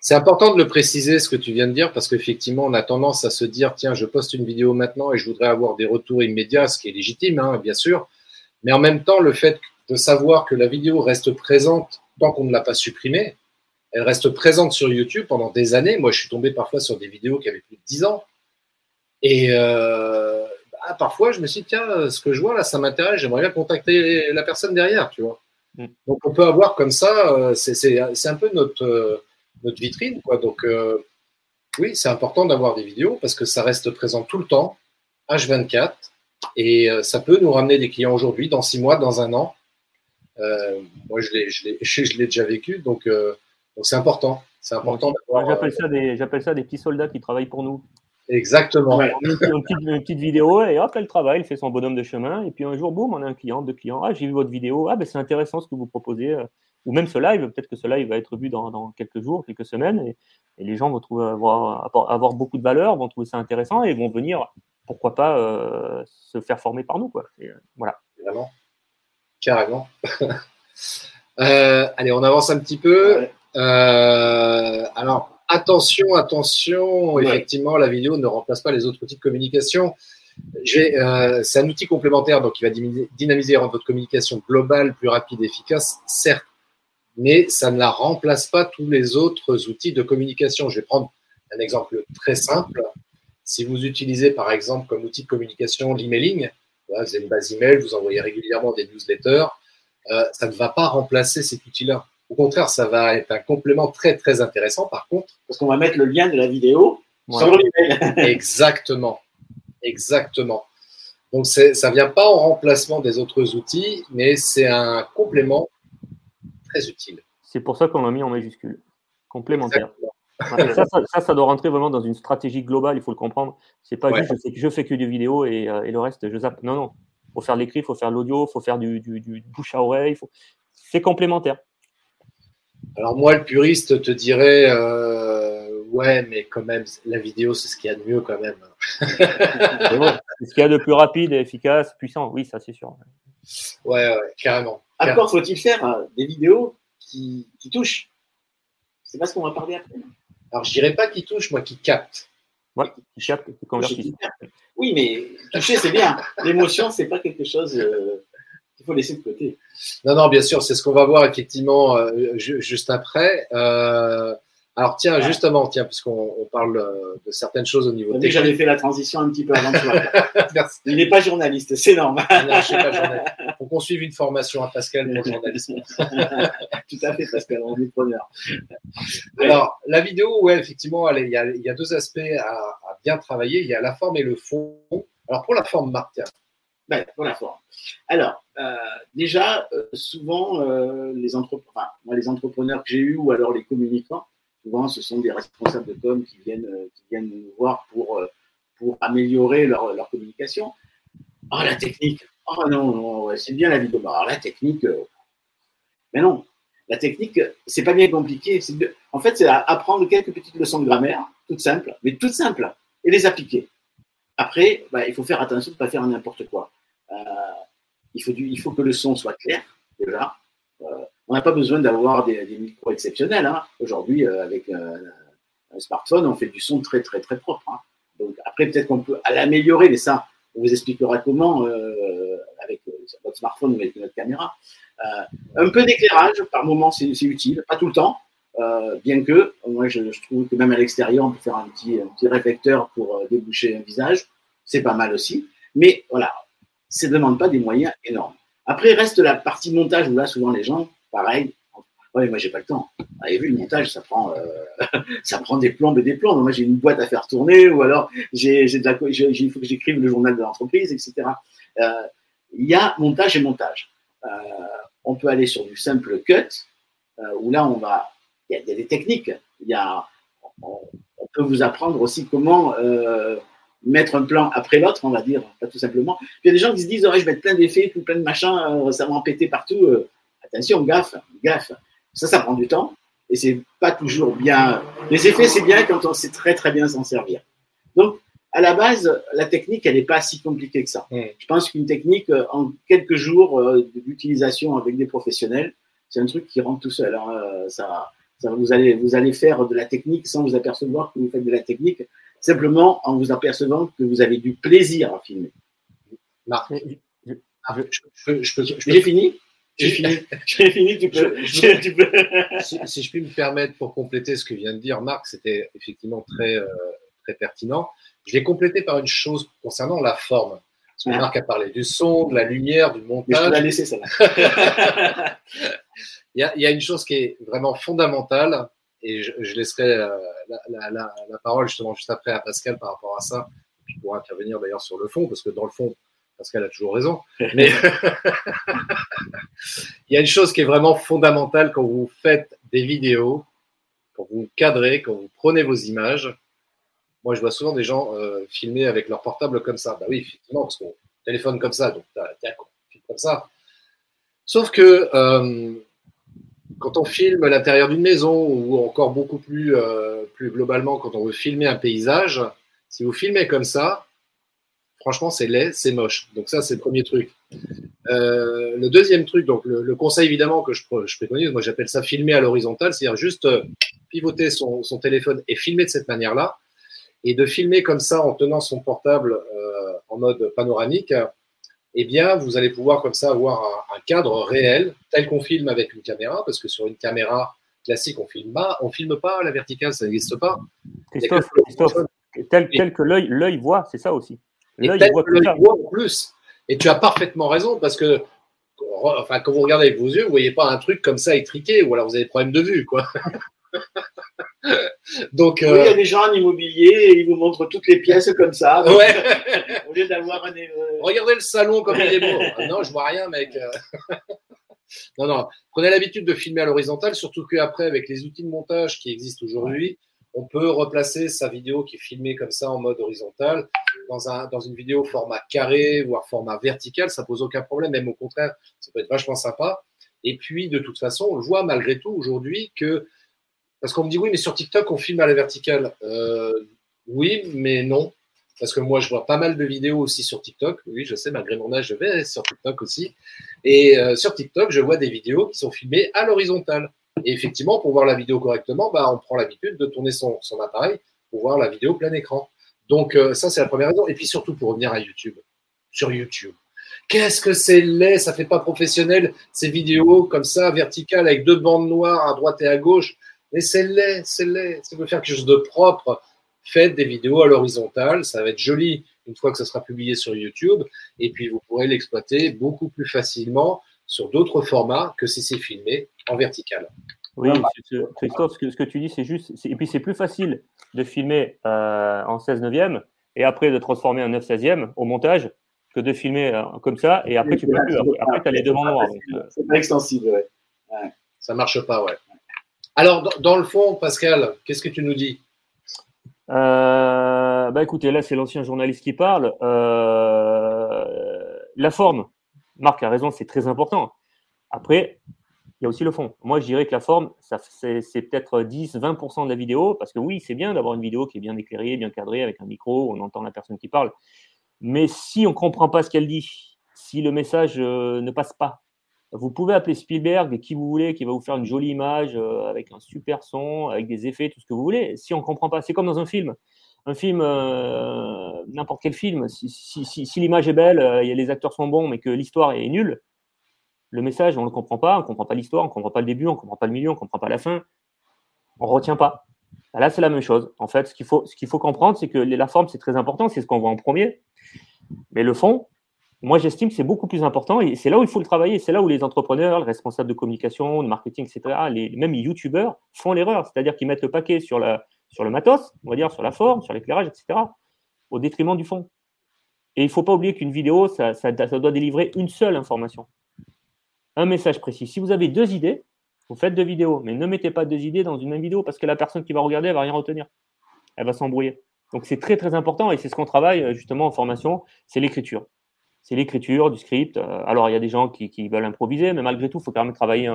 C'est important de le préciser, ce que tu viens de dire, parce qu'effectivement, on a tendance à se dire, tiens, je poste une vidéo maintenant et je voudrais avoir des retours immédiats, ce qui est légitime, hein, bien sûr. Mais en même temps, le fait de savoir que la vidéo reste présente tant qu'on ne l'a pas supprimée, elle reste présente sur YouTube pendant des années. Moi, je suis tombé parfois sur des vidéos qui avaient plus de 10 ans. Et euh, bah, parfois, je me suis dit, tiens, ce que je vois là, ça m'intéresse, j'aimerais bien contacter la personne derrière, tu vois. Mm. Donc, on peut avoir comme ça, euh, c'est un peu notre... Euh, notre vitrine. Quoi. Donc, euh, oui, c'est important d'avoir des vidéos parce que ça reste présent tout le temps, H24, et ça peut nous ramener des clients aujourd'hui, dans six mois, dans un an. Euh, moi, je l'ai (laughs) déjà vécu, donc c'est important. C'est important J'appelle ça, des, ça des petits soldats qui travaillent pour nous. Exactement. Une, petite, vidéo et hop, elle travaille, elle fait son bonhomme de chemin. Et puis un jour, boum, on a un client, deux clients. Ah, j'ai vu votre vidéo. Ah, ben c'est intéressant ce que vous proposez. Ou même ce live, peut-être que ce live va être vu dans, quelques jours, quelques semaines. Et, les gens vont trouver avoir, avoir, beaucoup de valeur, vont trouver ça intéressant et vont venir, pourquoi pas, euh, se faire former par nous. Quoi. Et, voilà. Vraiment. Carrément. (laughs) Euh, allez, on avance un petit peu. Euh, alors, attention, attention, effectivement, la vidéo ne remplace pas les autres outils de communication. Euh, c'est un outil complémentaire, donc qui va dynamiser votre communication globale, plus rapide, efficace, certes, mais ça ne la remplace pas tous les autres outils de communication. Je vais prendre un exemple très simple. Si vous utilisez par exemple comme outil de communication l'emailing, vous avez une base email, vous envoyez régulièrement des newsletters, euh, ça ne va pas remplacer cet outil-là. Au contraire, ça va être un complément très très intéressant. Par contre, parce qu'on va mettre le lien de la vidéo sur l'email. (laughs) (laughs) Exactement, exactement. Donc ça vient pas en remplacement des autres outils, mais c'est un complément très utile. C'est pour ça qu'on l'a mis en majuscule, complémentaire. ça, ça, ça, doit rentrer vraiment dans une stratégie globale, il faut le comprendre. C'est pas juste je fais, je fais que des vidéos et, euh, et, le reste, je zappe. Non, non. Il faut faire l'écrit, il faut faire l'audio, il faut faire du, du, du, bouche à oreille. Faut... C'est complémentaire. Alors moi, le puriste te dirait, euh, ouais, mais quand même, la vidéo, c'est ce qu'il y a de mieux quand même. c'est ce qu'il y a de plus rapide, efficace, puissant. Oui, ça c'est sûr. Ouais, ouais, carrément. Encore faut-il faire euh, des vidéos qui, qui touchent? C'est pas ce qu'on va parler après. Alors je dirais pas qui touchent, moi qui captent. Ouais, qui capte, qui convertissent. Oui, mais toucher, c'est bien. L'émotion, c'est pas quelque chose euh, qu'il faut laisser de côté. Non, non, bien sûr, c'est ce qu'on va voir effectivement euh, juste après. Euh, alors tiens, justement, tiens, puisqu'on on parle euh, de certaines choses au niveau technique. J'avais fait la transition un petit peu avant toi. (laughs) Il n'est pas journaliste, c'est normal. non, je suis pas journaliste. Faut qu'on suive une formation à Pascal pour le journalisme. (laughs) Tout à fait, Pascal, on est preneur. Alors, la vidéo, ouais, effectivement, il y, a, il y a deux aspects à, à, bien travailler. Il y a la forme et le fond. Alors, pour la forme, Marc. Ben, pour la forme. Alors, euh, déjà, euh, souvent, euh, les, entrepreneurs, moi, les entrepreneurs que j'ai eus ou alors les communicants, souvent, ce sont des responsables de com qui viennent, qui viennent nous voir pour, pour améliorer leur, leur communication. Ah, la technique. Ah non, non c'est bien la vidéo. Alors, la technique. Mais non, la technique, c'est pas bien compliqué. En fait, c'est apprendre quelques petites leçons de grammaire, toutes simples, mais toutes simples, et les appliquer. Après, bah, il faut faire attention de ne pas faire n'importe quoi. Euh, il, faut il faut que le son soit clair, déjà. Euh, on n'a pas besoin d'avoir des, micros exceptionnels. Hein. Aujourd'hui, euh, avec un, smartphone, on fait du son très, très, très propre. Hein. Après, peut-être qu'on peut l'améliorer, mais ça, on vous expliquera comment avec votre smartphone ou avec notre caméra. un peu d'éclairage, par moment, c'est utile, pas tout le temps. Bien que, moi, je, trouve que même à l'extérieur, on peut faire un petit, un petit réflecteur pour déboucher un visage. C'est pas mal aussi. Mais voilà, ça ne demande pas des moyens énormes. Après, reste la partie montage où là, souvent, les gens, pareil, ouais, moi, j'ai pas le temps. Vous avez vu, le montage, ça prend, euh, (laughs) ça prend des plombes et des plombes. Moi, j'ai une boîte à faire tourner ou alors, il faut que j'écrive le journal de l'entreprise, etc. Euh, il y a montage et montage. Euh, on peut aller sur du simple cut, où là, on va il y, a des techniques. Y a, on, peut vous apprendre aussi comment mettre un plan après l'autre, on va dire, pas tout simplement. il y a des gens qui se disent, oh, je vais mettre plein d'effets, tout plein de machins, euh, ça va en péter partout. Euh, attention, gaffe, gaffe. Ça, ça prend du temps et c'est pas toujours bien. Les effets, c'est bien quand on sait très très bien s'en servir. Donc, à la base, la technique, elle n'est pas si compliquée que ça. Mmh. Je pense qu'une technique, en quelques jours d'utilisation avec des professionnels, c'est un truc qui rentre tout seul. Hein. Ça, vous, allez, vous allez faire de la technique sans vous apercevoir que vous faites de la technique, simplement en vous apercevant que vous avez du plaisir à filmer. Marc, j'ai fini? J'ai fini. (laughs) J'ai fini, tu peux. (laughs) si, je puis me permettre pour compléter ce que vient de dire Marc, c'était effectivement très, euh, très pertinent. Je vais compléter par une chose concernant la forme. Parce que ah. Marc a parlé du son, de la lumière, du montage. je peux la laisser, ça. (laughs) il y, a, une chose qui est vraiment fondamentale, et je, laisserai euh, la, parole justement juste après à Pascal par rapport à ça, qui pourra intervenir d'ailleurs sur le fond, parce que dans le fond, Pascal a toujours raison. Mais (laughs) il y a une chose qui est vraiment fondamentale quand vous faites des vidéos, quand vous cadrez, quand vous prenez vos images, Moi, je vois souvent des gens euh, filmer avec leur portable comme ça. Bah oui, effectivement, parce qu'on téléphone comme ça, donc tiens, comme ça. Sauf que euh, quand on filme l'intérieur d'une maison ou encore beaucoup plus, euh, plus globalement, quand on veut filmer un paysage, si vous filmez comme ça, franchement, c'est laid, c'est moche. Donc ça, c'est le premier truc. Euh, le deuxième truc, donc le, conseil évidemment que je, préconise, moi j'appelle ça filmer à l'horizontale, c'est-à-dire juste pivoter son, son, téléphone et filmer de cette manière-là, et de filmer comme ça en tenant son portable en mode panoramique, eh bien, vous allez pouvoir comme ça avoir un, cadre réel, tel qu'on filme avec une caméra, parce que sur une caméra classique, on filme pas, on filme pas la verticale, ça n'existe pas. Christophe, tel, que l'œil voit, c'est ça aussi. L'œil voit, voit en plus. Et tu as parfaitement raison, parce que enfin, quand vous regardez avec vos yeux, vous voyez pas un truc comme ça étriqué, ou alors vous avez des problèmes de vue, quoi. (laughs) (laughs) Donc, il y a euh, des gens en immobilier et ils vous montrent toutes les pièces comme ça. (laughs) Ouais. (laughs) au lieu d'avoir un. Regardez le salon comme il est beau. Ah non, je vois rien, mec. non, non. Prenez l'habitude de filmer à l'horizontale, surtout qu'après, avec les outils de montage qui existent aujourd'hui, on peut replacer sa vidéo qui est filmée comme ça en mode horizontal dans, un, dans une vidéo format carré, voire format vertical. Ça pose aucun problème, même au contraire, ça peut être vachement sympa. Et puis, de toute façon, on le voit malgré tout aujourd'hui que parce qu'on me dit oui, mais sur TikTok, on filme à la verticale. Euh, oui, mais non. Parce que moi, je vois pas mal de vidéos aussi sur TikTok. Oui, je sais, malgré mon âge, je vais sur TikTok aussi. Et euh, sur TikTok, je vois des vidéos qui sont filmées à l'horizontale. Et effectivement, pour voir la vidéo correctement, bah, on prend l'habitude de tourner son, son, appareil pour voir la vidéo plein écran. Donc, euh, ça, c'est la première raison. Et puis surtout, pour revenir à YouTube. Sur YouTube. Qu'est-ce que c'est laid, ça fait pas professionnel, ces vidéos comme ça, verticales, avec deux bandes noires à droite et à gauche. Mais c'est laid, c'est laid. Si vous voulez faire quelque chose de propre, faites des vidéos à l'horizontale. Ça va être joli une fois que ça sera publié sur YouTube. Et puis, vous pourrez l'exploiter beaucoup plus facilement sur d'autres formats que si c'est filmé en vertical. Oui, Christophe, ce que, ce que tu dis, c'est juste. Et puis, c'est plus facile de filmer euh, en 16 neuvième et après de transformer en 9 16e au montage que de filmer euh, comme ça et après, tu peux plus. Après, tu as les deux noirs. C'est pas extensible, ouais. ouais. Ça marche pas, ouais. Alors, dans, le fond, Pascal, qu'est-ce que tu nous dis? Euh, bah écoutez, là c'est l'ancien journaliste qui parle. Euh, la forme, Marc a raison, c'est très important. Après, il y a aussi le fond. Moi, je dirais que la forme, c'est peut-être 10-20% de la vidéo, parce que oui, c'est bien d'avoir une vidéo qui est bien éclairée, bien cadrée, avec un micro, on entend la personne qui parle. Mais si on ne comprend pas ce qu'elle dit, si le message euh, ne passe pas, vous pouvez appeler Spielberg qui vous voulez, qui va vous faire une jolie image euh, avec un super son, avec des effets, tout ce que vous voulez. Si on ne comprend pas, c'est comme dans un film. Un film, euh, n'importe quel film, si, l'image est belle, euh, les acteurs sont bons, mais que l'histoire est nulle, le message, on ne le comprend pas, on ne comprend pas l'histoire, on ne comprend pas le début, on ne comprend pas le milieu, on ne comprend pas la fin, on ne retient pas. Là, c'est la même chose. En fait, ce qu'il faut, ce qu'il faut comprendre, c'est que la forme, c'est très important, c'est ce qu'on voit en premier. Mais le fond, moi, j'estime que c'est beaucoup plus important et c'est là où il faut le travailler. C'est là où les entrepreneurs, les responsables de communication, de marketing, etc., les, même les youtubeurs font l'erreur. C'est-à-dire qu'ils mettent le paquet sur, sur le matos, on va dire, sur la forme, sur l'éclairage, etc., au détriment du fond. Et il ne faut pas oublier qu'une vidéo, ça, doit délivrer une seule information, un message précis. Si vous avez deux idées, vous faites deux vidéos, mais ne mettez pas deux idées dans une même vidéo parce que la personne qui va regarder, elle va rien retenir. Elle va s'embrouiller. Donc c'est très très important et c'est ce qu'on travaille justement en formation, c'est l'écriture c'est l'écriture du script. Euh, alors, il y a des gens qui, veulent improviser, mais malgré tout, il faut quand même travailler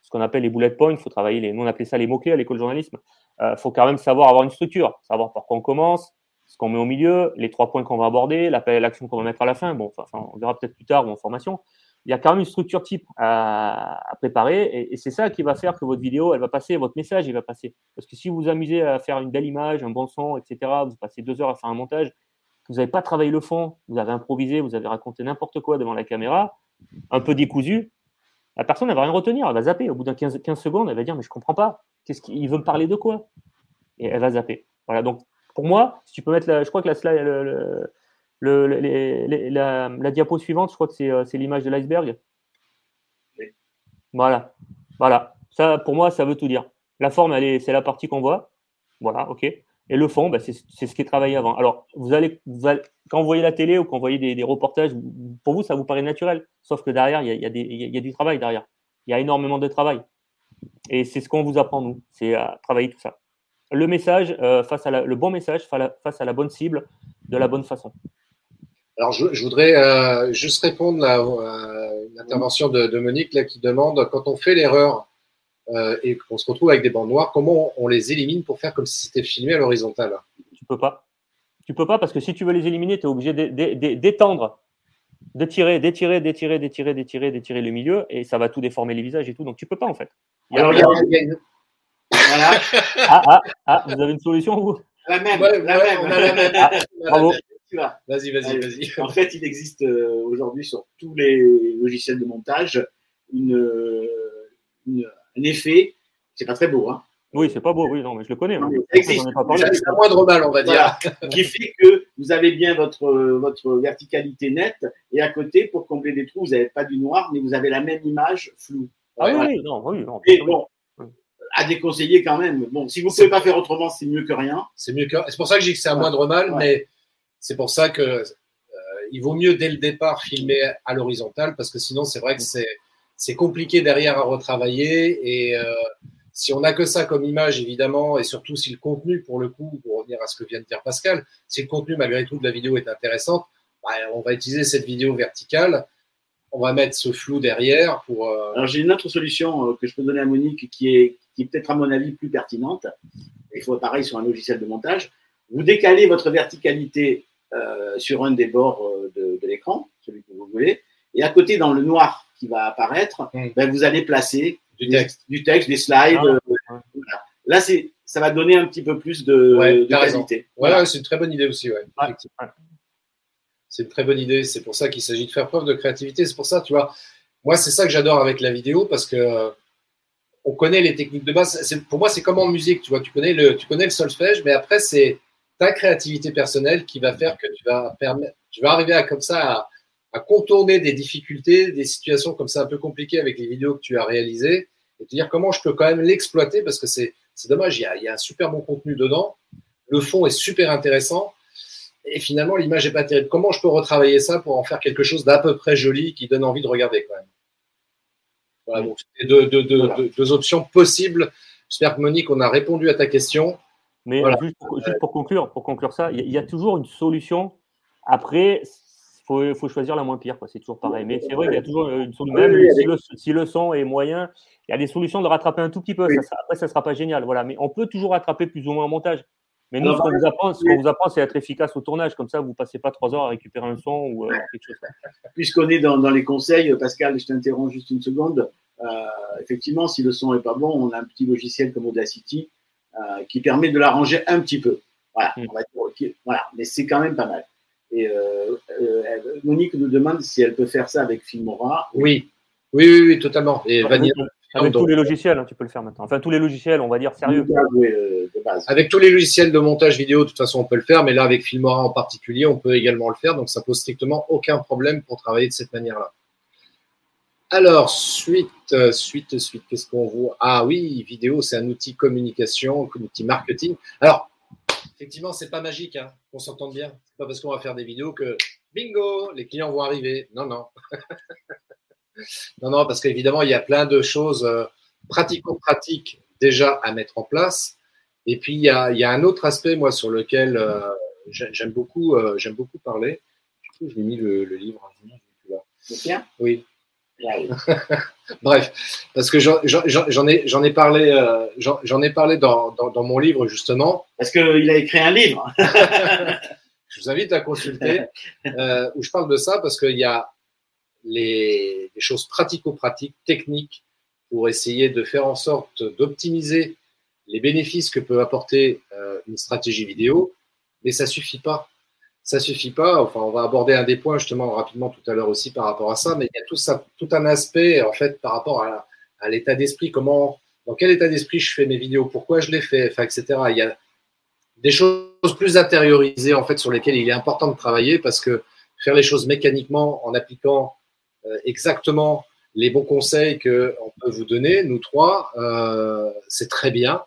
ce qu'on appelle les bullet points. Il faut travailler, les, nous on appelait ça les mots-clés à l'école de journalisme. Il euh, faut quand même savoir avoir une structure, savoir par quoi on commence, ce qu'on met au milieu, les trois points qu'on va aborder, l'action qu'on va mettre à la fin. Bon, enfin, on verra peut-être plus tard ou en formation. Il y a quand même une structure type à, préparer et, et c'est ça qui va faire que votre vidéo, elle va passer, votre message, il va passer. Parce que si vous vous amusez à faire une belle image, un bon son, etc., vous passez deux heures à faire un montage, vous n'avez pas travaillé le fond, vous avez improvisé, vous avez raconté n'importe quoi devant la caméra, un peu décousu, la personne ne va rien retenir, elle va zapper. Au bout d'un 15, 15, secondes, elle va dire Mais je ne comprends pas, qu'est-ce qu'il veut me parler de quoi? Et elle va zapper. Voilà, donc pour moi, si tu peux mettre la, je crois que la, slide, le, la, diapo suivante, je crois que c'est, euh, l'image de l'iceberg. Voilà, voilà. Ça, pour moi, ça veut tout dire. La forme, elle est, c'est la partie qu'on voit. Voilà, ok. Et le fond, bah, c'est ce qui est travaillé avant. Alors, vous allez, quand vous voyez la télé ou quand vous voyez des, reportages, pour vous, ça vous paraît naturel. Sauf que derrière, il y a, y a, du travail derrière. Il y a énormément de travail. Et c'est ce qu'on vous apprend, nous, c'est à travailler tout ça. le message face à le bon message face à la bonne cible de la bonne façon. Alors, je, voudrais juste répondre à, une intervention de, de, Monique là, qui demande quand on fait l'erreur et qu'on se retrouve avec des bandes noires, comment on les élimine pour faire comme si c'était filmé à l'horizontale? Tu peux pas. Tu peux pas parce que si tu veux les éliminer, tu es obligé d'étendre, d'étirer, d'étirer, d'étirer, d'étirer, d'étirer, d'étirer le milieu et ça va tout déformer les visages et tout. Donc tu peux pas en fait. Alors, il y a. Voilà. (laughs) ah, ah, ah, vous avez une solution vous? La même, la même. On a la même. Ah, bravo. Vas-y, vas-y, vas-y. En fait, il existe euh, aujourd'hui sur tous les logiciels de montage une, une, un effet, c'est pas très beau, hein, oui, c'est pas beau, oui, non, mais je le connais. Hein. C'est un moindre mal, on va dire. (laughs) qui fait que vous avez bien votre, votre verticalité nette et à côté, pour combler des trous, vous n'avez pas du noir, mais vous avez la même image floue. Ah oui, non, oui, non. Et bon, à déconseiller quand même. Bon, si vous ne pouvez pas faire autrement, c'est mieux que rien. C'est mieux que. C'est pour ça que je dis que c'est un moindre mal, mais c'est pour ça que euh, il vaut mieux dès le départ filmer à l'horizontale parce que sinon, c'est vrai que c'est c'est compliqué derrière à retravailler et euh, si on n'a que ça comme image, évidemment, et surtout si le contenu, pour le coup, pour revenir à ce que vient de dire Pascal, si le contenu, malgré tout, de la vidéo est intéressant, bah, on va utiliser cette vidéo verticale, on va mettre ce flou derrière pour. Euh, Alors, j'ai une autre solution euh, que je peux donner à Monique qui est, qui peut-être, à mon avis, plus pertinente. Il faut pareil sur un logiciel de montage. Vous décalez votre verticalité sur un des bords de, l'écran, celui que vous voulez, et à côté, dans le noir qui va apparaître, mmh. ben, vous allez placer du texte, du texte des slides. Ah, euh, Là, c'est, ça va donner un petit peu plus de, ouais, qualité. Ouais, c'est une très bonne idée aussi. Ouais, c'est une très bonne idée. C'est pour ça qu'il s'agit de faire preuve de créativité. C'est pour ça, tu vois, moi, c'est ça que j'adore avec la vidéo parce que on connaît les techniques de base. C'est, pour moi, c'est comme en musique, tu vois, tu connais le, tu connais le solfège, mais après, c'est ta créativité personnelle qui va faire que tu vas permettre, tu vas arriver à comme ça à, à contourner des difficultés, des situations comme ça un peu compliquées avec les vidéos que tu as réalisées et te dire comment je peux quand même l'exploiter parce que c'est dommage, il y, a, il y, a, un super bon contenu dedans, le fond est super intéressant et finalement l'image est pas terrible. Comment je peux retravailler ça pour en faire quelque chose d'à peu près joli qui donne envie de regarder quand même? Voilà, donc c'est deux, deux, deux, deux, options possibles. J'espère que Monique, on a répondu à ta question. Mais juste, pour, juste, pour, conclure, pour conclure ça, il y a toujours une solution. Après, faut, faut choisir la moins pire. C'est toujours pareil. Mais c'est vrai qu'il y a toujours une solution. Même si le, son est moyen, il y a des solutions de rattraper un tout petit peu. après, ça ne sera pas génial. Voilà. Mais on peut toujours rattraper plus ou moins en montage. Mais nous, ce qu'on vous apprend, vous apprend, c'est être efficace au tournage. Comme ça, vous ne passez pas trois heures à récupérer un son ou euh, quelque chose. (laughs) Puisqu'on est dans, les conseils, Pascal, je t'interromps juste une seconde. Euh, effectivement, si le son n'est pas bon, on a un petit logiciel comme Audacity euh, qui permet de l'arranger un petit peu. Voilà, on va dire, voilà. mais c'est quand même pas mal. Et euh, euh, Monique nous demande si elle peut faire ça avec Filmora. Oui, oui, oui, oui totalement. Et avec, avec tous les logiciels, hein, tu peux le faire maintenant. Enfin, tous les logiciels, on va dire sérieux. Euh, avec tous les logiciels de montage vidéo, de toute façon, on peut le faire, mais là, avec Filmora en particulier, on peut également le faire. Donc, ça pose strictement aucun problème pour travailler de cette manière-là. Alors, suite, suite, suite, qu'est-ce qu'on voit? Ah oui, vidéo, c'est un outil communication, un outil marketing. Alors, effectivement, c'est pas magique, hein, qu'on s'entende bien. C'est pas parce qu'on va faire des vidéos que bingo, les clients vont arriver. Non, non. (laughs) non, non, parce qu'évidemment, il y a plein de choses euh, pratico-pratiques déjà à mettre en place. Et puis, il y a, il y a un autre aspect, moi, sur lequel euh, j'aime beaucoup, euh, j'aime beaucoup parler. Du coup, j'ai mis le, le livre. Le Oui. (laughs) Bref, parce que j'en ai, j'en ai parlé, euh, j'en ai parlé dans, dans, mon livre justement. Parce qu'il a écrit un livre. (laughs) je vous invite à consulter euh, où je parle de ça parce qu'il y a les, les choses pratico-pratiques, techniques pour essayer de faire en sorte d'optimiser les bénéfices que peut apporter euh, une stratégie vidéo, mais ça suffit pas ça suffit pas. Enfin, on va aborder un des points justement rapidement tout à l'heure aussi par rapport à ça, mais il y a tout un aspect en fait par rapport à, l'état d'esprit, comment, dans quel état d'esprit je fais mes vidéos, pourquoi je les fais, etc. Il y a des choses plus intériorisées en fait sur lesquelles il est important de travailler parce que faire les choses mécaniquement en appliquant euh, exactement les bons conseils que on peut vous donner, nous trois, euh, c'est très bien,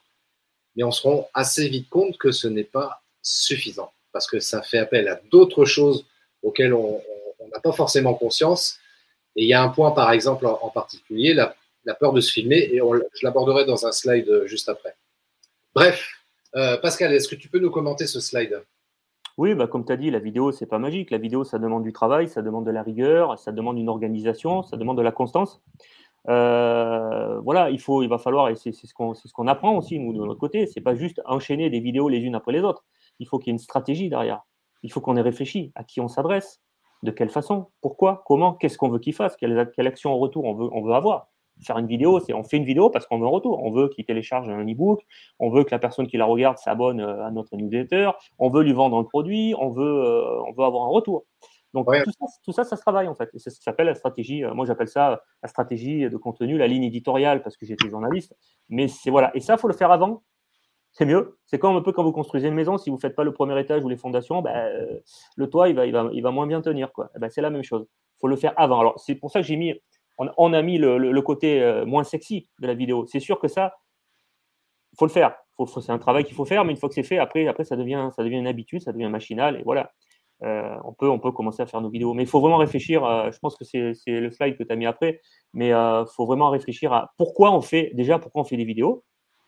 mais on se rend assez vite compte que ce n'est pas suffisant parce que ça fait appel à d'autres choses auxquelles on n'a pas forcément conscience. Et il y a un point, par exemple, en, particulier, la, peur de se filmer, et je l'aborderai dans un slide juste après. Bref, Pascal, est-ce que tu peux nous commenter ce slide? Oui, bah, comme tu as dit, la vidéo, c'est pas magique. La vidéo, ça demande du travail, ça demande de la rigueur, ça demande une organisation, ça demande de la constance. Euh, voilà, il, faut, il va falloir, et c'est ce qu'on ce qu'on apprend aussi, nous, de notre côté, c'est pas juste enchaîner des vidéos les unes après les autres. Il faut qu'il y ait une stratégie derrière. Il faut qu'on ait réfléchi à qui on s'adresse, de quelle façon, pourquoi, comment, qu'est-ce qu'on veut qu'il fasse, quelle, quelle action en retour on veut, on veut avoir faire une vidéo, c'est on fait une vidéo parce qu'on veut un retour. On veut qu'il télécharge un e-book, on veut que la personne qui la regarde s'abonne euh, à notre newsletter, on veut lui vendre un produit, on veut, euh, on veut avoir un retour. Donc tout, ça, ça, se travaille en fait. Et ça, s'appelle la stratégie. Euh, moi, j'appelle ça la stratégie de contenu, la ligne éditoriale parce que j'étais journaliste. Mais c'est voilà. Et ça, faut le faire avant. C'est mieux. C'est comme un peu quand vous construisez une maison. Si vous faites pas le premier étage ou les fondations, ben, le toit il va, il il moins bien tenir. Eh ben, c'est la même chose. Faut le faire avant. Alors c'est pour ça que j'ai mis on, a mis le, côté euh, moins sexy de la vidéo. C'est sûr que ça, il faut le faire. c'est un travail qu'il faut faire, mais une fois que c'est fait, après, ça, devient, devient une habitude, ça devient machinal. Euh, on, peut, commencer à faire nos vidéos. Mais il faut vraiment réfléchir, je pense que c'est le slide que tu as mis après, mais il euh, faut vraiment réfléchir à pourquoi on fait, déjà, pourquoi on fait des vidéos,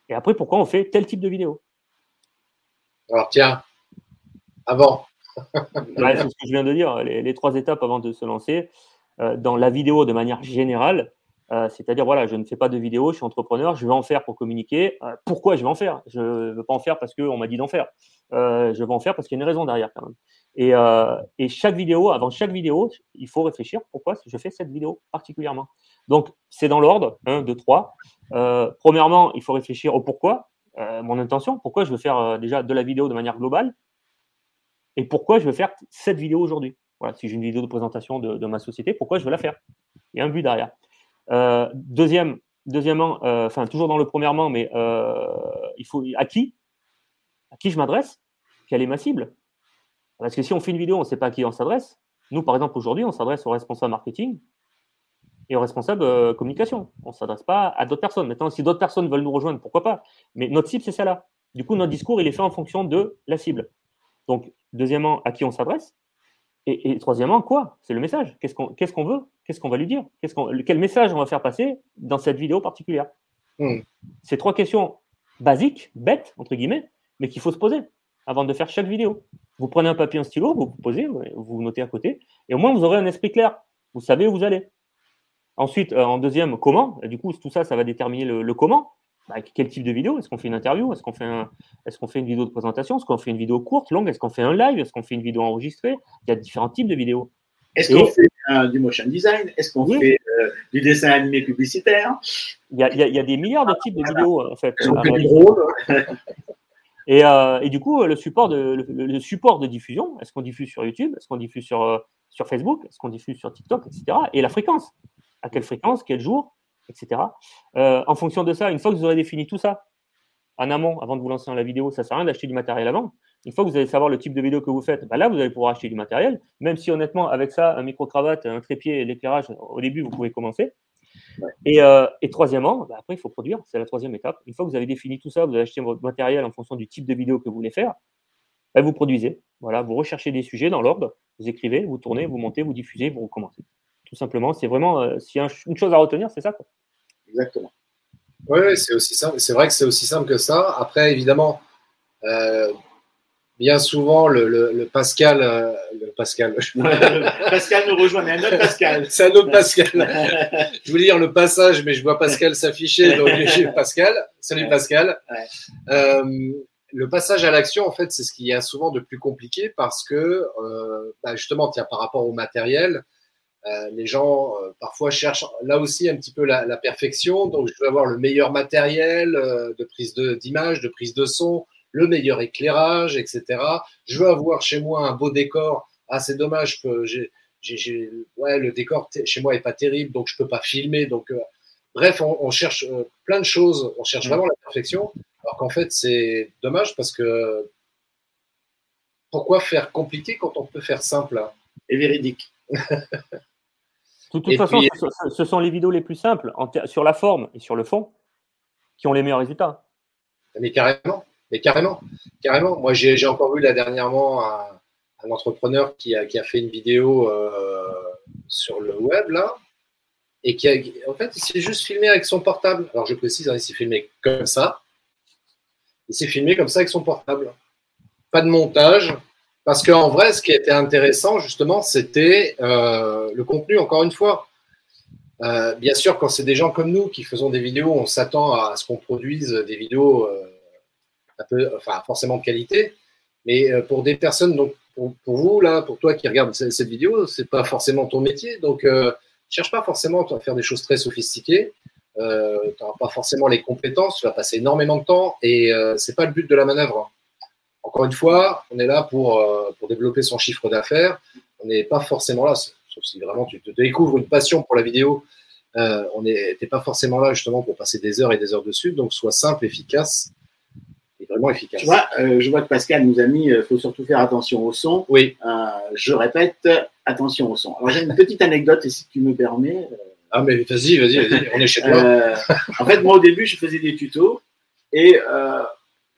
et après, pourquoi on fait tel type de vidéo? Alors, tiens, avant. (laughs) c'est ce que je viens de dire, les, trois étapes avant de se lancer. Euh, dans la vidéo de manière générale. Euh, c'est-à-dire, voilà, je ne fais pas de vidéo, je suis entrepreneur, je vais en faire pour communiquer. Euh, pourquoi je vais en faire? Je ne veux pas en faire parce qu'on m'a dit d'en faire. je vais en faire parce qu'il y a une raison derrière quand même. Et, chaque vidéo, avant chaque vidéo, il faut réfléchir pourquoi je fais cette vidéo particulièrement. Donc, c'est dans l'ordre, 1, 2, 3. premièrement, il faut réfléchir au pourquoi, mon intention, pourquoi je veux faire déjà de la vidéo de manière globale et pourquoi je veux faire cette vidéo aujourd'hui si j'ai une vidéo de présentation de, ma société, pourquoi je veux la faire? Il y a un but derrière. Euh, deuxième, deuxièmement, euh, enfin toujours dans le premièrement, mais euh, il faut à qui? À qui je m'adresse? Quelle est ma cible? Parce que si on fait une vidéo, on ne sait pas à qui on s'adresse. Nous, par exemple, aujourd'hui, on s'adresse au responsable marketing et au responsable communication. On ne s'adresse pas à d'autres personnes. Maintenant, si d'autres personnes veulent nous rejoindre, pourquoi pas? Mais notre cible, c'est celle-là. Du coup, notre discours, il est fait en fonction de la cible. Donc, deuxièmement, à qui on s'adresse? Et, troisièmement, quoi? C'est le message. Qu'est-ce qu'on veut? Qu'est-ce qu'on va lui dire? Quel message on va faire passer dans cette vidéo particulière? Hmm. C'est trois questions basiques, bêtes, entre guillemets, mais qu'il faut se poser avant de faire chaque vidéo. Vous prenez un papier, un stylo, vous vous posez, vous notez à côté, et au moins vous aurez un esprit clair. Vous savez où vous allez. Ensuite, euh, en deuxième, comment? Du coup, tout ça, ça va déterminer le comment. Bah, quel type de vidéo Est-ce qu'on fait une interview Est-ce qu'on fait, un, est qu'on fait une vidéo de présentation Est-ce qu'on fait une vidéo courte, longue Est-ce qu'on fait un live Est-ce qu'on fait une vidéo enregistrée Il y a différents types de vidéos. Est-ce qu'on fait du motion design Est-ce qu'on fait euh, du dessin animé publicitaire il y, a, il y, a, des milliards de types de vidéos en fait. et, euh, et, du coup, le support de, le, support de diffusion, est-ce qu'on diffuse sur YouTube Est-ce qu'on diffuse sur, euh, sur Facebook Est-ce qu'on diffuse sur TikTok, etc. Et la fréquence. À quelle fréquence Quel jour etc. Euh, en fonction de ça, une fois que vous aurez défini tout ça en amont, avant de vous lancer dans la vidéo, ça ne sert à rien d'acheter du matériel avant. Une fois que vous allez savoir le type de vidéo que vous faites, bah là, vous allez pouvoir acheter du matériel, même si honnêtement, avec ça, un micro-cravate, un trépied et l'éclairage, au début, vous pouvez commencer. Et, euh, et, troisièmement, bah après, il faut produire, c'est la troisième étape. Une fois que vous avez défini tout ça, vous avez acheté votre matériel en fonction du type de vidéo que vous voulez faire, bah, vous produisez. Voilà, vous recherchez des sujets dans l'ordre, vous écrivez, vous tournez, vous montez, vous diffusez, vous recommencez. Tout simplement, c'est vraiment, euh, s'il y a une chose à retenir, c'est ça. Quoi. Exactement. Oui, c'est aussi simple. C'est vrai que c'est aussi simple que ça. Après, évidemment, euh, bien souvent, le, Pascal, le Pascal. Euh, (laughs) Pascal nous rejoint, mais un autre Pascal. (laughs) c'est un autre Pascal. je voulais dire le passage, mais je vois Pascal (laughs) s'afficher, donc j'ai Pascal. Salut Pascal. Euh, le passage à l'action, en fait, c'est ce qui y a souvent de plus compliqué parce que, bah, justement, tiens, par rapport au matériel, euh, les gens euh, parfois cherchent là aussi un petit peu la, perfection. Donc, je veux avoir le meilleur matériel euh, de prise d'image, de, prise de son, le meilleur éclairage, etc. Je veux avoir chez moi un beau décor. Ah, c'est dommage que j'ai, ouais, le décor chez moi est pas terrible, donc je peux pas filmer. Donc, bref, on, cherche plein de choses. On cherche vraiment la perfection, alors qu'en fait, c'est dommage parce que pourquoi faire compliqué quand on peut faire simple hein? Et véridique (laughs) De toute façon, ce sont les vidéos les plus simples sur la forme et sur le fond qui ont les meilleurs résultats. Mais carrément, mais carrément, carrément. Moi, j'ai encore vu là dernièrement un, entrepreneur qui a, fait une vidéo euh, sur le web là, et qui a, en fait, il s'est juste filmé avec son portable. Alors, je précise, hein, il s'est filmé comme ça. Il s'est filmé comme ça avec son portable. Pas de montage. Parce qu'en vrai, ce qui était intéressant, justement, c'était euh, le contenu, encore une fois. Euh, bien sûr, quand c'est des gens comme nous qui faisons des vidéos, on s'attend à ce qu'on produise des vidéos euh, un peu, enfin, forcément de qualité. Mais pour des personnes, donc pour, vous, là, pour toi qui regarde cette, vidéo, c'est pas forcément ton métier. Donc, euh, cherche pas forcément à faire des choses très sophistiquées. Tu n'auras pas forcément les compétences, tu vas passer énormément de temps et euh, c'est pas le but de la manœuvre. Encore une fois, on est là pour, euh, pour développer son chiffre d'affaires. On n'est pas forcément là, sauf si vraiment tu te découvres une passion pour la vidéo. Euh, on n'est pas forcément là justement pour passer des heures et des heures dessus. Donc, sois simple, efficace et vraiment efficace. Tu vois, euh, je vois que Pascal nous a mis, il faut surtout faire attention au son. Oui. Je répète, attention au son. Alors, j'ai une petite anecdote, et si tu me permets. Ah, mais vas-y, vas-y, vas-y, on est chez toi. En fait, moi, au début, je faisais des tutos et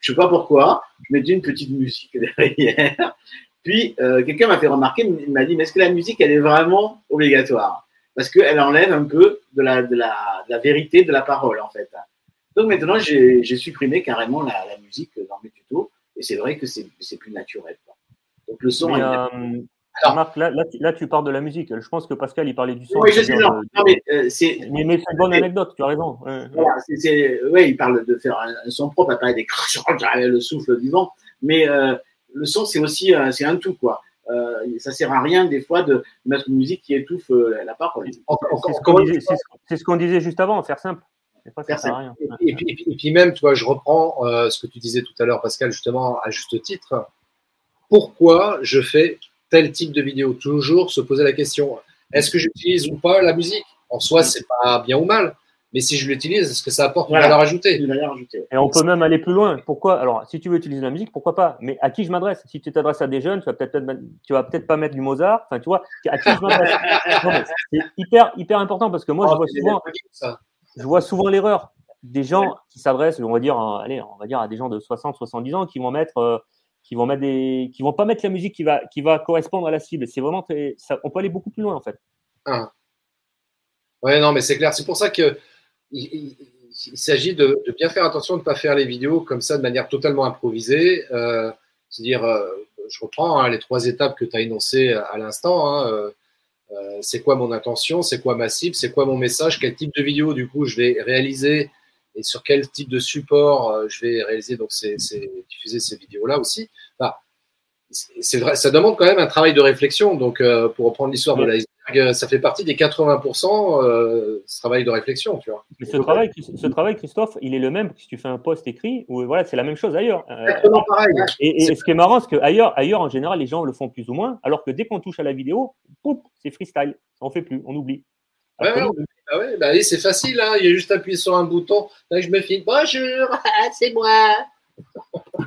je sais pas pourquoi, je mettais une petite musique derrière. Puis, euh, quelqu'un m'a fait remarquer, il m'a dit, mais est-ce que la musique, elle est vraiment obligatoire? Parce qu'elle enlève un peu de la, de, la, de la vérité de la parole, en fait. Donc maintenant, j'ai supprimé carrément la, la musique dans mes tutos et c'est vrai que c'est plus naturel. quoi. Donc le son, Mais, il- euh, Alors- Marc, là, là, tu- là, tu parles de la musique. Je pense que Pascal, il parlait du son. oui, je sais, c'est-à-dire non, de- non, mais euh, c'est mais, mais c'est une bonne anecdote, tu as raison. Voilà, c'est, c'est- il parle de faire un, un son propre, à parler des le souffle du vent, mais euh, le son c'est aussi euh, c'est un tout quoi. Euh, ça sert à rien des fois de mettre une musique qui étouffe euh, la parole. C'est ce qu'on disait, juste avant, faire simple. Et, puis, et puis- et puis même, tu vois, je reprends euh, ce que tu disais tout à l'heure, Pascal, justement, à juste titre. Pourquoi je fais tel type de vidéo Toujours se poser la question est-ce que j'utilise ou pas la musique? En soi, c'est pas bien ou mal, mais si je l'utilise, est-ce que ça apporte Voilà. une valeur ajoutée? Une valeur ajoutée. Et on peut même aller plus loin. Pourquoi? Alors, si tu veux utiliser la musique, pourquoi pas? Mais à qui je m'adresse? Si tu t'adresses à des jeunes, tu vas peut-être tu vas peut-être pas mettre du Mozart. Enfin, tu vois, à qui je m'adresse? (laughs) Non, mais C'est hyper hyper important parce que moi, je Oh, vois souvent, ça. je vois souvent l'erreur des gens qui s'adressent, on va dire, à- allez, on va dire à des gens de 60, 70 ans qui vont mettre, euh, qui vont mettre des, qui vont pas mettre la musique qui va, qui va correspondre à la cible. C'est vraiment, on peut aller beaucoup plus loin en fait. Ah. Ouais, non, mais c'est clair. C'est pour ça que il, s'agit de, bien faire attention de ne pas faire les vidéos comme ça de manière totalement improvisée. Euh, C'est-à-dire, euh, je reprends hein, les trois étapes que tu as énoncées à l'instant. hein, euh, c'est quoi mon intention C'est quoi ma cible C'est quoi mon message Quel type de vidéo, du coup, je vais réaliser et sur quel type de support euh, je vais réaliser, donc c'est diffuser ces vidéos-là aussi. Enfin, c'est vrai, ça demande quand même un travail de réflexion. Donc, euh, pour reprendre l'histoire de l'iceberg, euh, ça fait partie des 80% euh, ce travail de réflexion, tu vois. Mais ce travail, ce travail, Christophe, il est le même que si tu fais un post écrit ou voilà, c'est la même chose ailleurs. Euh, Exactement pareil. Et, et ce qui est marrant, c'est qu'ailleurs, ailleurs, en général, les gens le font plus ou moins, alors que dès qu'on touche à la vidéo, c'est freestyle. On fait plus, on oublie. Ouais, Alors ouais, nous, bah ouais, bah oui, c'est facile, hein. il y a juste à appuyer sur un bouton. Là, je me filme. Bonjour, (laughs) c'est moi. (laughs)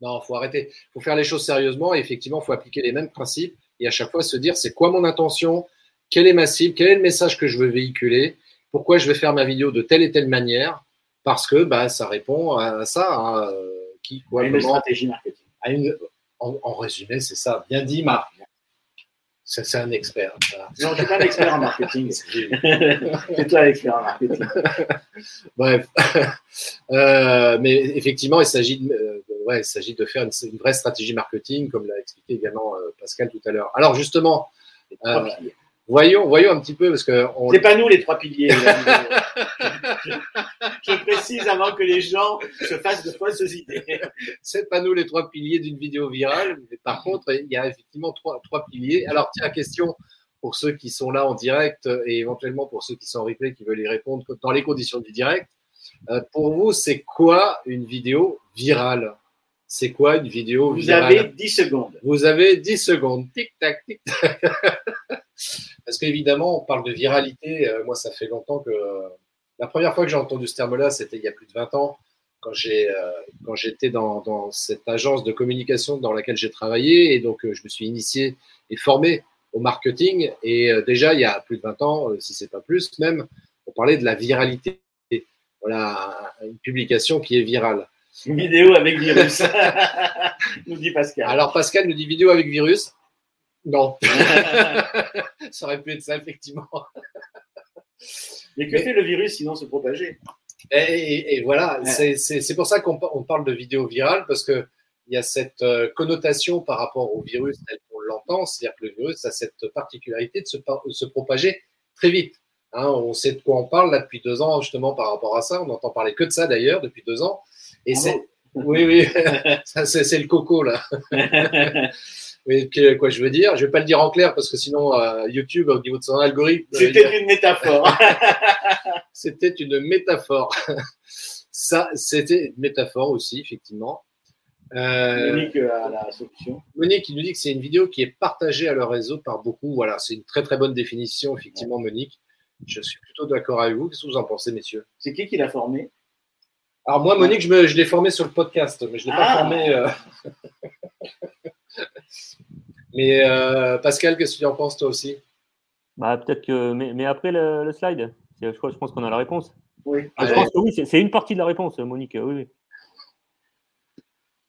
non, faut arrêter. faut faire les choses sérieusement. Et effectivement, faut appliquer les mêmes principes et à chaque fois se dire c'est quoi mon intention, quelle est ma cible, quel est le message que je veux véhiculer, pourquoi je vais faire ma vidéo de telle et telle manière, parce que bah, ça répond à ça. hein, qui, quoi, une comment, stratégie marketing. à une- en, en résumé, c'est ça. Bien dit, Marc. C'est un expert. Voilà. Non, je suis pas un expert en marketing. c'est (laughs) toi l'expert en marketing. (laughs) Bref, (laughs) Euh, mais effectivement, il s'agit de, euh, ouais, il s'agit de faire une, une vraie stratégie marketing, comme l'a expliqué également euh, Pascal tout à l'heure. Alors justement, Les trois Euh, piliers. Voyons, voyons un petit peu parce que on, C'est pas nous les trois piliers. je, je précise avant que les gens se fassent de fausses idées. c'est pas nous les trois piliers d'une vidéo virale, mais par contre, il y a effectivement trois, trois piliers. Alors tiens, question pour ceux qui sont là en direct et éventuellement pour ceux qui sont en replay qui veulent y répondre dans les conditions du direct. Euh, pour vous, c'est quoi une vidéo virale? C'est quoi une vidéo Vous virale? avez 10 secondes. Vous avez 10 secondes. Tic-tac, tic-tac. (laughs) Parce qu'évidemment, on parle de viralité. Euh, moi, ça fait longtemps que. la première fois que j'ai entendu ce terme-là, c'était il y a plus de 20 ans, quand euh, quand j'étais dans, dans cette agence de communication dans laquelle j'ai travaillé. Et donc, euh, je me suis initié et formé au marketing. Et déjà, il y a plus de 20 ans, si c'est pas plus même, on parlait de la viralité. Voilà, une publication qui est virale. Une vidéo avec virus. (laughs) Nous dit Pascal. Alors, Pascal nous dit vidéo avec virus. Non. (laughs) ça aurait pu être ça, effectivement. Mais que fait le virus sinon se propager? Et, voilà, c'est pour ça qu'on parle de vidéo virale, parce qu'il y a cette euh, connotation par rapport au virus tel qu'on l'entend, c'est-à-dire que le virus a cette particularité de se, se propager très vite. Hein, on sait de quoi on parle là depuis deux ans, justement, par rapport à ça. On n'entend parler que de ça d'ailleurs depuis deux ans. Et ah c'est. oui, oui, (laughs) c'est le coco là. (laughs) oui, quoi je veux dire? Je vais pas le dire en clair parce que sinon euh, YouTube au niveau de son algorithme. (laughs) C'était une métaphore. c'était une métaphore. ça, c'était une métaphore aussi, effectivement. Euh, Monique a la solution. Monique, il nous dit que c'est une vidéo qui est partagée à leur réseau par beaucoup. Voilà, c'est une très très bonne définition, effectivement, Monique. Je suis plutôt d'accord avec vous. Qu'est-ce que vous en pensez, messieurs? C'est qui qui l'a formé? Alors moi, Monique, je, me, je l'ai formé sur le podcast, mais je ne l'ai pas ah. formé. (laughs) (laughs) Mais euh, Pascal, qu'est-ce que tu en penses toi aussi? Bah, Peut-être que. Mais, après le, slide, je, je pense qu'on a la réponse. Oui. Ah, je pense que oui, c'est une partie de la réponse, Monique. Oui, oui.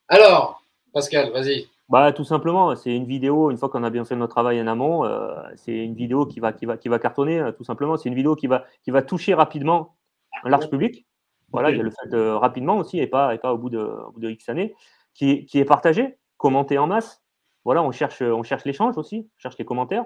Alors, Pascal, vas-y. Bah, tout simplement, c'est une vidéo, une fois qu'on a bien fait notre travail en amont, euh, c'est une vidéo qui va, qui va, qui va cartonner, euh, tout simplement. C'est une vidéo qui va, qui va toucher rapidement un large public. Voilà, il y a le fait rapidement aussi et pas, et pas au, bout de, au bout de X années, qui, qui est partagé, commenté en masse, voilà, on cherche, on cherche l'échange aussi, on cherche les commentaires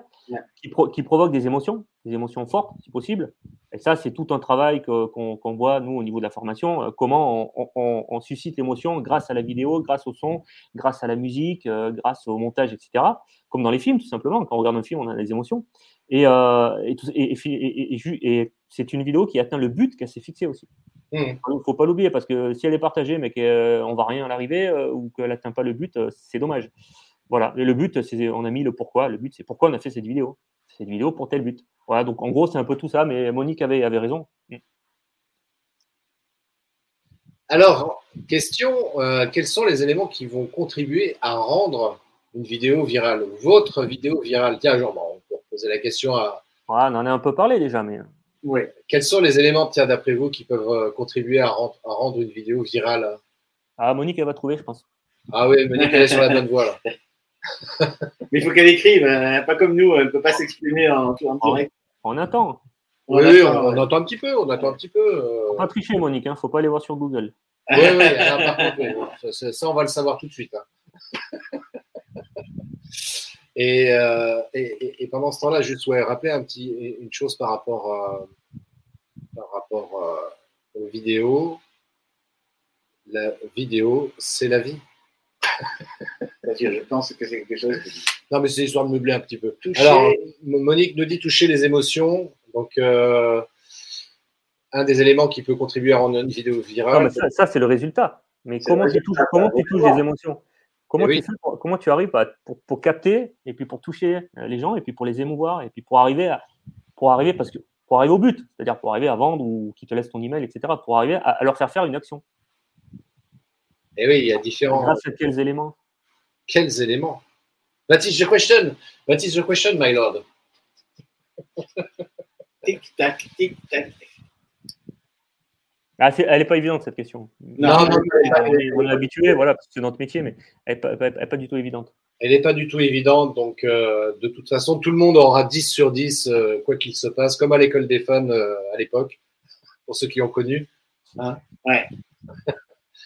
qui, qui, provoquent des émotions, des émotions fortes si possible. Et ça, c'est tout un travail qu'on voit, nous, au niveau de la formation, euh, comment on, suscite l'émotion grâce à la vidéo, grâce au son, grâce à la musique, euh, grâce au montage, etc. Comme dans les films, tout simplement. Quand on regarde un film, on a des émotions. Et, euh, et, et, c'est une vidéo qui atteint le but qu'elle s'est fixé aussi. Mmh. Il ne faut pas l'oublier parce que si elle est partagée mais qu'on ne va rien à l'arrivée ou qu'elle n'atteint pas le but, c'est dommage. Voilà. Et le but, c'est, on a mis le pourquoi. Le but, c'est pourquoi on a fait cette vidéo. Cette vidéo pour tel but. Voilà. Donc, en gros, c'est un peu tout ça, mais Monique avait, avait raison. Mm. Alors, question euh, quels sont les éléments qui vont contribuer à rendre une vidéo virale Votre vidéo virale? Tiens, genre, on peut poser la question à. on en a un peu parlé déjà, mais. Oui. Quels sont les éléments, tiens, d'après vous, qui peuvent euh, contribuer à rendre, à rendre, une vidéo virale? Ah, Monique, elle va trouver, je pense. Ah oui, Monique, elle est sur la bonne voie, là. (laughs) (laughs) Mais il faut qu'elle écrive, hein. pas comme nous, elle ne peut pas s'exprimer en, direct. On attend. oui, on, attend un petit peu, on attend un petit peu. Euh... Faut pas tricher, Monique, il hein, faut pas aller voir sur Google. Oui, oui, ça, on va le savoir tout de suite. Hein. (laughs) Euh, et, et, pendant ce temps-là, juste ouais, rappeler un petit, une chose par rapport, à, par rapport euh, aux vidéos. La vidéo, c'est la vie (laughs) je pense que c'est quelque chose. Non, mais c'est histoire de meubler un petit peu. Alors, Monique nous dit toucher les émotions. Donc, euh, un des éléments qui peut contribuer à rendre une vidéo virale. ça, c'est le résultat. Mais comment tu, touches, comment tu touches les émotions? Comment, eh tu comment tu arrives pour, pour, capter et puis pour toucher euh, les gens et puis pour les émouvoir et puis pour arriver à, pour arriver parce que pour arriver au but, c'est-à-dire pour arriver à vendre ou qui te laisse ton email, etc. Pour arriver à leur faire faire une action. Et eh oui, il y a différents. Grâce à quels éléments? Quels éléments? That is the question. That is the question, my lord. tic-tac, tic-tac. Ah, elle n'est pas évidente cette question. Non, non, on est habitué, voilà, parce que c'est notre métier, mais elle n'est pas, du tout évidente. Elle n'est pas du tout évidente, donc euh, de toute façon, tout le monde aura 10 sur 10, euh, quoi qu'il se passe, comme à l'école des fans euh, à l'époque, pour ceux qui ont connu. Hein ouais. (laughs)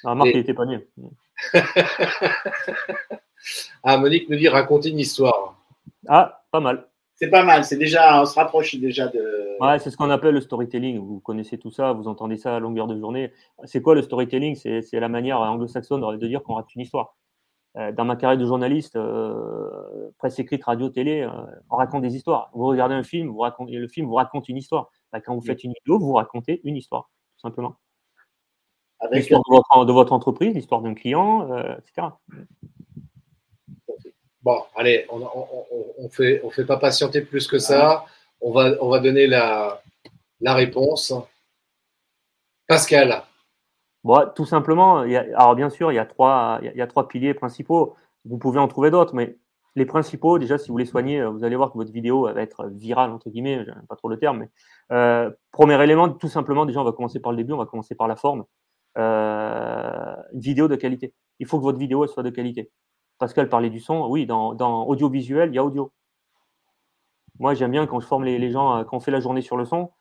Ah, Marc, il était pas né. (laughs) ah, Monique nous dit raconter une histoire. Ah, pas mal. C'est pas mal, c'est déjà, on se rapproche déjà de. Ouais, c'est ce qu'on appelle le storytelling. Vous connaissez tout ça, vous entendez ça à longueur de journée. C'est quoi le storytelling? C'est la manière anglo-saxonne de dire qu'on raconte une histoire. Euh, dans ma carrière de journaliste, euh, presse écrite, radio, télé, euh, on raconte des histoires. Vous regardez un film, vous racontez, le film vous raconte une histoire. Bah, quand vous faites une vidéo, vous racontez une histoire, tout simplement l'histoire de votre, entreprise, l'histoire d'un client, euh, etc. Bon, allez, on ne fait, on fait pas patienter plus que ça. On va, va donner la, la réponse. Pascal. Bon, tout simplement, alors bien sûr, il y, a trois, y a trois piliers principaux. Vous pouvez en trouver d'autres, mais les principaux, déjà, si vous les soignez, vous allez voir que votre vidéo va être virale, entre guillemets, j'aime pas trop le terme, mais euh, premier élément, tout simplement, déjà, on va commencer par le début, on va commencer par la forme euh, vidéo de qualité. Il faut que votre vidéo soit de qualité. Pascal parlait du son. Oui, dans, dans audiovisuel, il y a audio. Moi, j'aime bien quand je forme les, gens, euh, quand on fait la journée sur le son,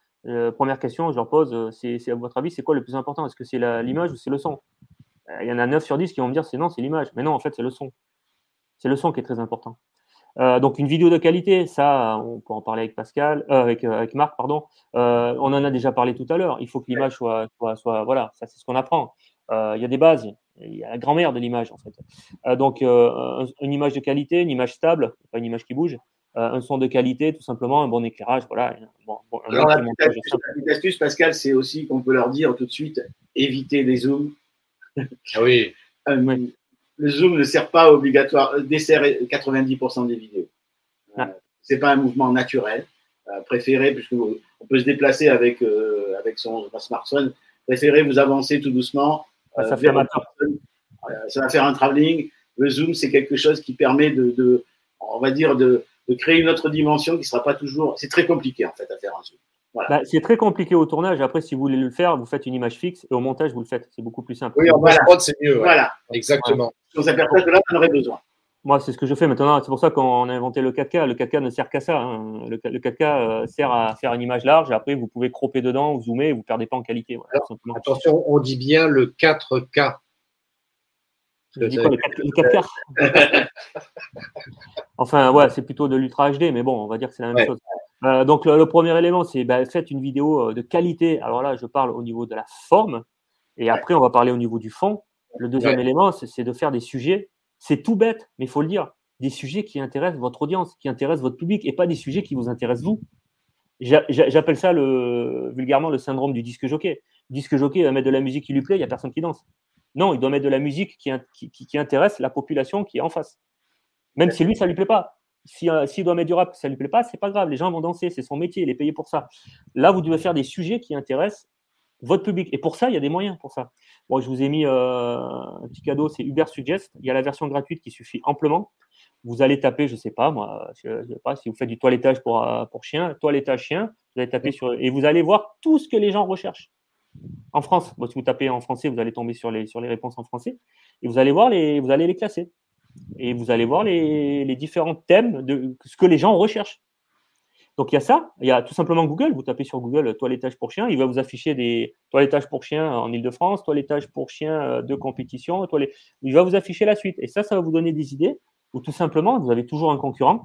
première question, je leur pose, c'est à votre avis, c'est quoi le plus important? Est-ce que c'est l'image ou c'est le son? Il y en a 9 sur 10 qui vont me dire c'est non, c'est l'image. Mais non, en fait, c'est le son. C'est le son qui est très important. donc une vidéo de qualité, ça, on peut en parler avec Pascal, avec, avec Marc, pardon. on en a déjà parlé tout à l'heure. Il faut que l'image soit, soit, soit, voilà, ça c'est ce qu'on apprend. Il y a des bases, il y a la grand-mère de l'image en fait. Euh, donc euh, une image de qualité, une image stable, pas une image qui bouge, euh, un son de qualité, tout simplement, un bon éclairage, voilà. Bon, Alors, la petite astuce, Pascal, c'est aussi qu'on peut leur dire tout de suite, éviter les zooms. Ah oui. Le zoom ne sert pas obligatoire, dessert 90% des vidéos. Ah. c'est pas un mouvement naturel. préférez, puisque on peut se déplacer avec avec son smartphone, préférez vous avancer tout doucement ah, ça, fait ça va faire un travelling. Le zoom, c'est quelque chose qui permet de, on va dire, de, créer une autre dimension qui ne sera pas toujours. C'est très compliqué en fait à faire un zoom. Bah, c'est très compliqué au tournage. Après, si vous voulez le faire, vous faites une image fixe et au montage, vous le faites. C'est beaucoup plus simple. Oui, en voilà. c'est mieux. Voilà. Exactement. Sur cette personne là, on aurait besoin. Moi, c'est ce que je fais maintenant. C'est pour ça qu'on a inventé le 4K. Le 4K ne sert qu'à ça. Hein. Le, 4K euh, sert à faire une image large. Et après, vous pouvez cropper dedans, ou zoomer, et vous ne perdez pas en qualité. attention, on dit bien le 4K. le, 4K (laughs) Enfin, ouais, c'est plutôt de l'Ultra HD, mais bon, on va dire que c'est la même chose. Euh, donc, le, premier élément, c'est bah, faites une vidéo euh, de qualité. Alors là, je parle au niveau de la forme. Et après, on va parler au niveau du fond. Le deuxième élément, c'est de faire des sujets c'est tout bête, mais il faut le dire. Des sujets qui intéressent votre audience, qui intéressent votre public et pas des sujets qui vous intéressent vous. J'appelle ça vulgairement le syndrome du disque jockey. Le disque jockey va mettre de la musique qui lui plaît, il n'y a personne qui danse. Non, il doit mettre de la musique qui, intéresse la population qui est en face. Même si lui, ça ne lui plaît pas. Euh, s'il doit mettre du rap, ça ne lui plaît pas, c'est pas grave. Les gens vont danser, c'est son métier, il est payé pour ça. Là, vous devez faire des sujets qui intéressent votre public. Et pour ça, il y a des moyens pour ça. Bon, je vous ai mis euh, un petit cadeau, c'est Uber Suggest. Il y a la version gratuite qui suffit amplement. Vous allez taper, je ne sais pas, moi, je, sais pas, si vous faites du toilettage pour, euh, pour chien, toilettage chien, vous allez taper sur et vous allez voir tout ce que les gens recherchent. En France, si vous tapez en français, vous allez tomber sur les, réponses en français et vous allez voir les, vous allez les classer et vous allez voir les différents thèmes de ce que les gens recherchent. Donc il y a ça, il y a tout simplement Google, vous tapez sur Google toilettage pour chien, il va vous afficher des toilettages pour chien en Ile-de-France, toilettage pour chien euh, de compétition, il va vous afficher la suite. Et ça, ça va vous donner des idées, ou tout simplement, vous avez toujours un concurrent.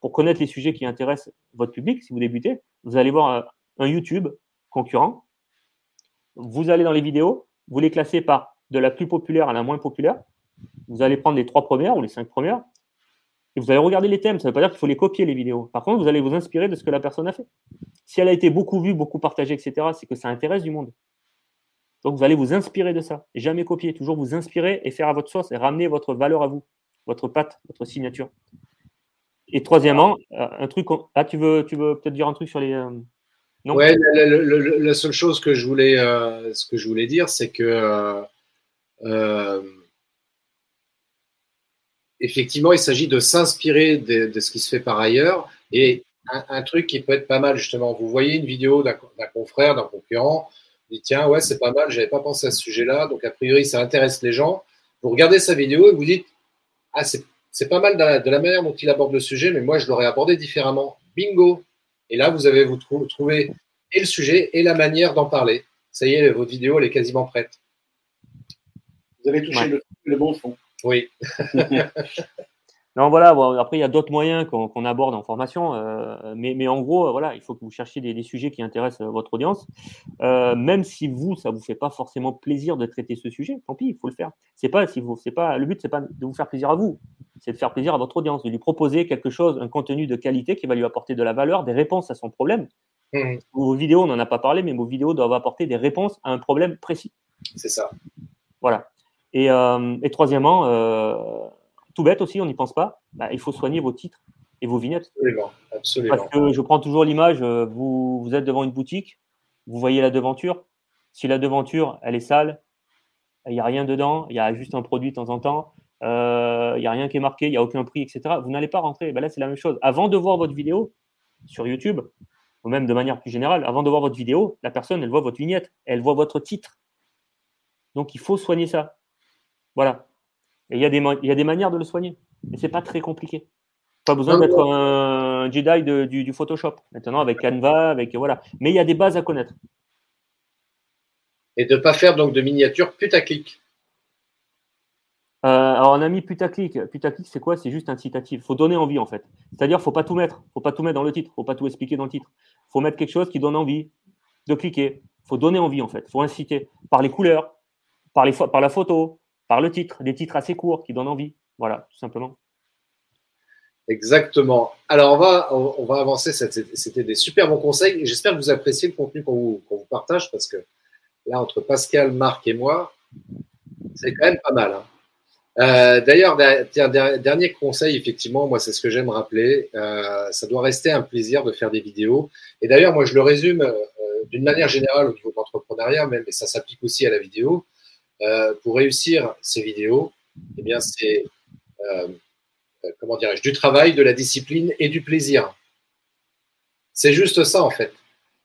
Pour connaître les sujets qui intéressent votre public, si vous débutez, vous allez voir euh, un YouTube concurrent, vous allez dans les vidéos, vous les classez par de la plus populaire à la moins populaire, vous allez prendre les trois premières ou les cinq premières, et vous allez regarder les thèmes. Ça ne veut pas dire qu'il faut les copier, les vidéos. Par contre, vous allez vous inspirer de ce que la personne a fait. Si elle a été beaucoup vue, beaucoup partagée, etc., c'est que ça intéresse du monde. Donc, vous allez vous inspirer de ça. Jamais copier. Toujours vous inspirer et faire à votre sauce et ramener votre valeur à vous, votre patte, votre signature. Et troisièmement, euh, un truc. Ah, tu veux, tu veux peut-être dire un truc sur les. Euh, non? Ouais, la, seule chose que je voulais, euh, ce que je voulais dire, c'est que effectivement, il s'agit de s'inspirer de, ce qui se fait par ailleurs. Et un, truc qui peut être pas mal, justement, vous voyez une vidéo d'un confrère, d'un concurrent, vous dites, tiens, ouais, c'est pas mal, j'avais pas pensé à ce sujet-là, donc a priori, ça intéresse les gens. Vous regardez sa vidéo et vous dites, ah, c'est pas mal de la, manière dont il aborde le sujet, mais moi, je l'aurais abordé différemment. Bingo Et là, vous avez vous trouvé et le sujet et la manière d'en parler. Ça y est, votre vidéo, elle est quasiment prête. Vous avez touché le bon fond. Oui. (laughs) non, voilà. après, il y a d'autres moyens qu'on aborde en formation, euh, mais, en gros, voilà, il faut que vous cherchiez des, sujets qui intéressent euh, votre audience, euh, même si vous, ça vous fait pas forcément plaisir de traiter ce sujet. Tant pis, il faut le faire. C'est pas si vous, pas le but, c'est pas de vous faire plaisir à vous, c'est de faire plaisir à votre audience, de lui proposer quelque chose, un contenu de qualité qui va lui apporter de la valeur, des réponses à son problème. Mmh. Vos vidéos, on n'en a pas parlé, mais vos vidéos doivent apporter des réponses à un problème précis. C'est ça. Voilà. Euh, et, troisièmement, euh, tout bête aussi, on n'y pense pas, bah, il faut soigner vos titres et vos vignettes. Absolument, Parce que je prends toujours l'image, euh, vous, vous êtes devant une boutique, vous voyez la devanture. Si la devanture, elle est sale, il n'y a rien dedans, il y a juste un produit de temps en temps, il n'y a rien qui est marqué, il n'y a aucun prix, etc. Vous n'allez pas rentrer. Ben là, c'est la même chose. Avant de voir votre vidéo sur YouTube, ou même de manière plus générale, avant de voir votre vidéo, la personne, elle voit votre vignette, elle voit votre titre. Donc, il faut soigner ça. Voilà. Et il y, a des, il y a des manières de le soigner. Mais ce n'est pas très compliqué. Pas besoin d'être un Jedi du, Photoshop. Maintenant, avec Canva, avec voilà. Mais il y a des bases à connaître. Et de ne pas faire donc de miniatures putaclic. Euh, alors, on a mis putaclic. Putaclic, c'est quoi? C'est juste incitatif. Il faut donner envie, en fait. C'est-à-dire, il ne faut pas tout mettre. Il faut pas tout mettre dans le titre. Il ne faut pas tout expliquer dans le titre. Il faut mettre quelque chose qui donne envie de cliquer. Il faut donner envie, en fait. Il faut inciter. Par les couleurs, par, les, par la photo, par le titre. Des titres assez courts qui donnent envie. Voilà, tout simplement. Exactement. Alors, on va, on, va avancer. C'était des super bons conseils. J'espère que vous appréciez le contenu qu'on vous, partage parce que là, entre Pascal, Marc et moi, c'est quand même pas mal. Hein. Euh, D'ailleurs, dernier conseil, effectivement, moi, c'est ce que j'aime rappeler. Euh, ça doit rester un plaisir de faire des vidéos. Et d'ailleurs, moi, je le résume euh, d'une manière générale au niveau de l'entrepreneuriat, mais ça s'applique aussi à la vidéo. Euh, pour réussir ces vidéos, eh bien, c'est euh, euh, comment dirais-je, du travail, de la discipline et du plaisir. C'est juste ça en fait.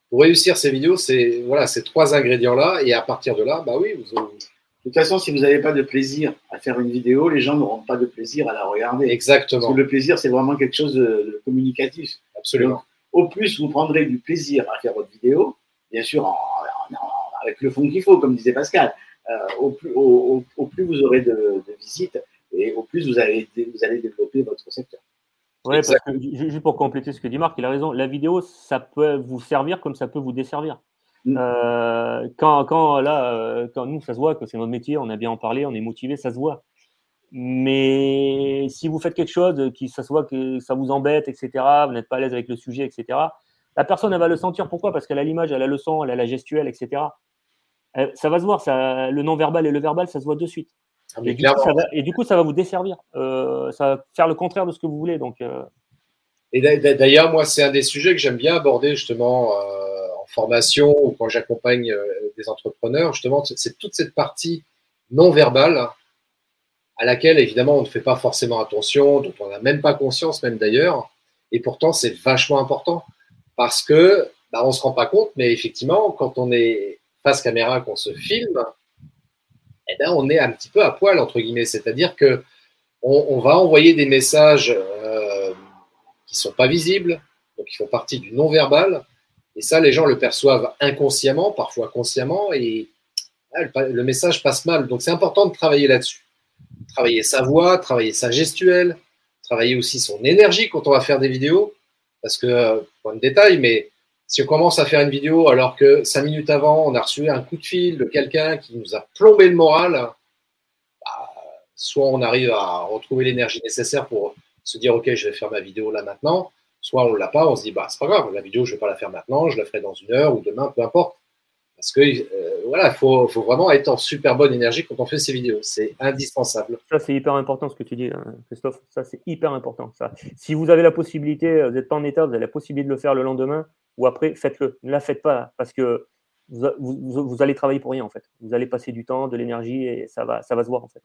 Pour réussir ces vidéos, c'est voilà, ces trois ingrédients-là, et à partir de là, bah oui, vous, de toute façon, si vous n'avez pas de plaisir à faire une vidéo, les gens n'auront pas de plaisir à la regarder. Exactement. Parce que le plaisir, c'est vraiment quelque chose de, communicatif. Absolument. au plus vous prendrez du plaisir à faire votre vidéo, bien sûr, avec le fond qu'il faut, comme disait Pascal, au, plus, au, plus, vous aurez de, de visites, et au plus vous allez, vous allez développer votre secteur. Oui, parce que juste pour compléter ce que dit Marc, il a raison. La vidéo, ça peut vous servir comme ça peut vous desservir. Mm. Euh, quand, quand, là, euh, quand nous, ça se voit que c'est notre métier, on a bien en parlé, on est motivé, ça se voit. Mais si vous faites quelque chose qui, ça se voit que ça vous embête, etc., vous n'êtes pas à l'aise avec le sujet, etc., la personne, elle va le sentir. Pourquoi? Parce qu'elle a l'image, elle a le son, elle a la gestuelle, etc. ça va se voir. Ça, le non-verbal et le verbal, ça se voit de suite. Ah, et, du coup, ça va, vous desservir. Euh, ça va faire le contraire de ce que vous voulez. Donc, euh. Et d'ailleurs, moi, c'est un des sujets que j'aime bien aborder justement euh, en formation ou quand j'accompagne des entrepreneurs. Justement, c'est toute cette partie non verbale à laquelle, évidemment, on ne fait pas forcément attention, dont on n'a même pas conscience, même d'ailleurs. Et pourtant, c'est vachement important parce que bah, on ne se rend pas compte, mais effectivement, quand on est face caméra, qu'on se filme, eh ben, on est un petit peu à poil, entre guillemets. C'est-à-dire que on, va envoyer des messages euh, qui ne sont pas visibles, donc qui font partie du non-verbal. Et ça, les gens le perçoivent inconsciemment, parfois consciemment, et ah, le, message passe mal. Donc c'est important de travailler là-dessus. Travailler sa voix, travailler sa gestuelle, travailler aussi son énergie quand on va faire des vidéos. Parce que, point de détail, mais si on commence à faire une vidéo alors que cinq minutes avant, on a reçu un coup de fil de quelqu'un qui nous a plombé le moral, bah, soit on arrive à retrouver l'énergie nécessaire pour se dire ok, je vais faire ma vidéo là maintenant, soit on l'a pas, on se dit bah c'est pas grave, la vidéo je vais pas la faire maintenant, je la ferai dans une heure ou demain, peu importe. Parce que euh, voilà, il faut, vraiment être en super bonne énergie quand on fait ces vidéos. C'est indispensable. Ça, c'est hyper important ce que tu dis, hein, Christophe. Ça, c'est hyper important. Ça. Si vous avez la possibilité, vous n'êtes pas en état, vous avez la possibilité de le faire le lendemain, ou après, faites-le. Ne la faites pas parce que vous, allez travailler pour rien en fait. Vous allez passer du temps, de l'énergie et ça va, ça va se voir en fait.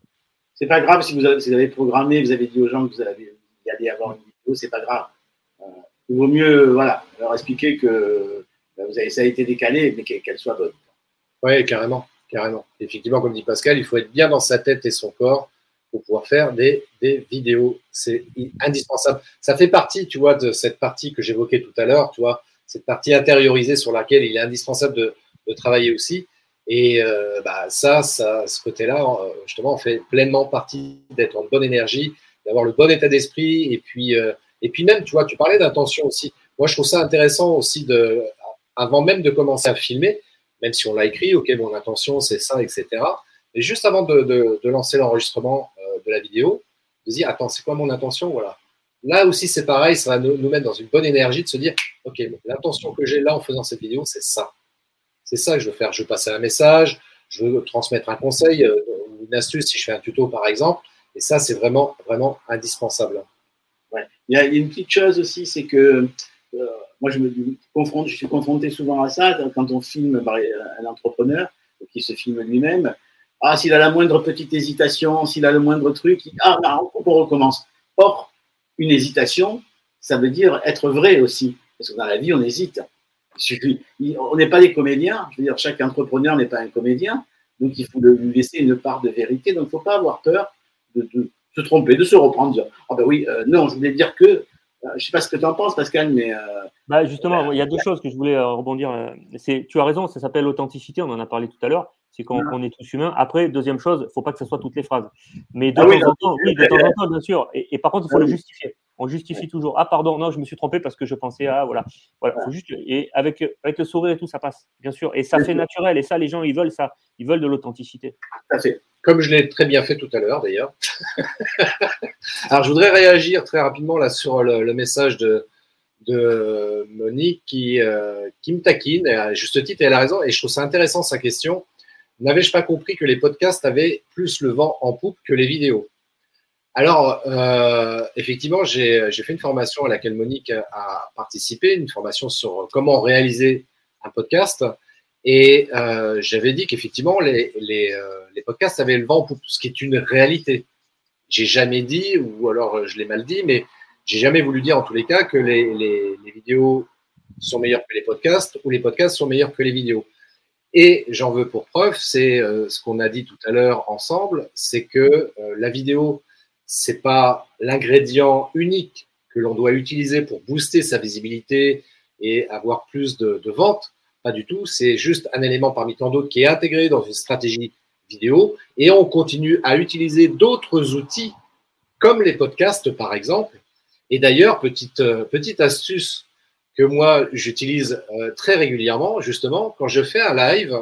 C'est pas grave si vous avez, programmé, vous avez dit aux gens que vous allez, avoir une vidéo, c'est pas grave. Euh, il vaut mieux voilà, leur expliquer que bah, vous avez, ça a été décalé, mais qu'elle soit bonne. Oui, carrément, carrément. Effectivement, comme dit Pascal, il faut être bien dans sa tête et son corps pour pouvoir faire des, des vidéos. C'est indispensable. Ça fait partie, tu vois, de cette partie que j'évoquais tout à l'heure, tu vois, cette partie intériorisée sur laquelle il est indispensable de, travailler aussi. Et euh, bah, ça, ça, ce côté-là, euh, justement, fait pleinement partie d'être en bonne énergie, d'avoir le bon état d'esprit. Et puis, euh, et puis même, tu vois, tu parlais d'intention aussi. Moi, je trouve ça intéressant aussi de, avant même de commencer à filmer, même si on l'a écrit, ok, mon intention c'est ça, etc. Mais juste avant de, de, de lancer l'enregistrement de la vidéo, de dire, attends, c'est quoi mon intention? Voilà. Là aussi, c'est pareil, ça va nous, mettre dans une bonne énergie de se dire, OK, l'intention que j'ai là en faisant cette vidéo, c'est ça. C'est ça que je veux faire. Je veux passer un message, je veux transmettre un conseil, euh, une astuce si je fais un tuto par exemple. Et ça, c'est vraiment, vraiment indispensable. Il, y a, une petite chose aussi, c'est que euh, moi, je me suis confronté souvent à ça quand on filme un entrepreneur qui se filme lui-même. Ah, s'il a la moindre petite hésitation, s'il a le moindre truc, ah, non, on recommence. Or, une hésitation, ça veut dire être vrai aussi. Parce que dans la vie, on hésite. On n'est pas des comédiens. Je veux dire, chaque entrepreneur n'est pas un comédien. Donc, il faut lui laisser une part de vérité. Donc, il ne faut pas avoir peur de, se tromper, de se reprendre, Ah ben oui, euh, non, je voulais dire que. Euh, je ne sais pas ce que tu en penses, Pascal, mais. Euh, bah justement, il y a deux choses que je voulais rebondir. Tu as raison, ça s'appelle l'authenticité, on en a parlé tout à l'heure. C'est quand on est tous humains. Après, deuxième chose, il ne faut pas que ce soit toutes les phrases. Mais de, ah temps, en temps, oui, de temps en temps, bien sûr. Et, par contre, il faut le justifier. On justifie toujours. Ah, pardon, non, je me suis trompé parce que je pensais à. Voilà. voilà faut juste, et avec, avec le sourire et tout, ça passe, bien sûr. Et ça fait naturel. Et ça, les gens, ils veulent ça. Ils veulent de l'authenticité. Comme je l'ai très bien fait tout à l'heure, d'ailleurs. (laughs) Alors, je voudrais réagir très rapidement là sur le, message de, de Monique qui, euh, qui me taquine, à juste titre, et elle a raison. Et je trouve ça intéressant sa question. N'avais-je pas compris que les podcasts avaient plus le vent en poupe que les vidéos? Alors, euh, effectivement, j'ai fait une formation à laquelle Monique a participé, une formation sur comment réaliser un podcast. Et euh, j'avais dit qu'effectivement, les, les, euh, les, podcasts avaient le vent pour ce qui est une réalité. J'ai jamais dit, ou alors je l'ai mal dit, mais j'ai jamais voulu dire en tous les cas que les, les, les vidéos sont meilleures que les podcasts ou les podcasts sont meilleurs que les vidéos. Et j'en veux pour preuve, c'est euh, ce qu'on a dit tout à l'heure ensemble, c'est que euh, la vidéo c'est pas l'ingrédient unique que l'on doit utiliser pour booster sa visibilité et avoir plus de, ventes. Pas du tout. C'est juste un élément parmi tant d'autres qui est intégré dans une stratégie vidéo. Et on continue à utiliser d'autres outils comme les podcasts, par exemple. Et d'ailleurs, petite, euh, petite astuce que moi, j'utilise euh, très régulièrement, justement, quand je fais un live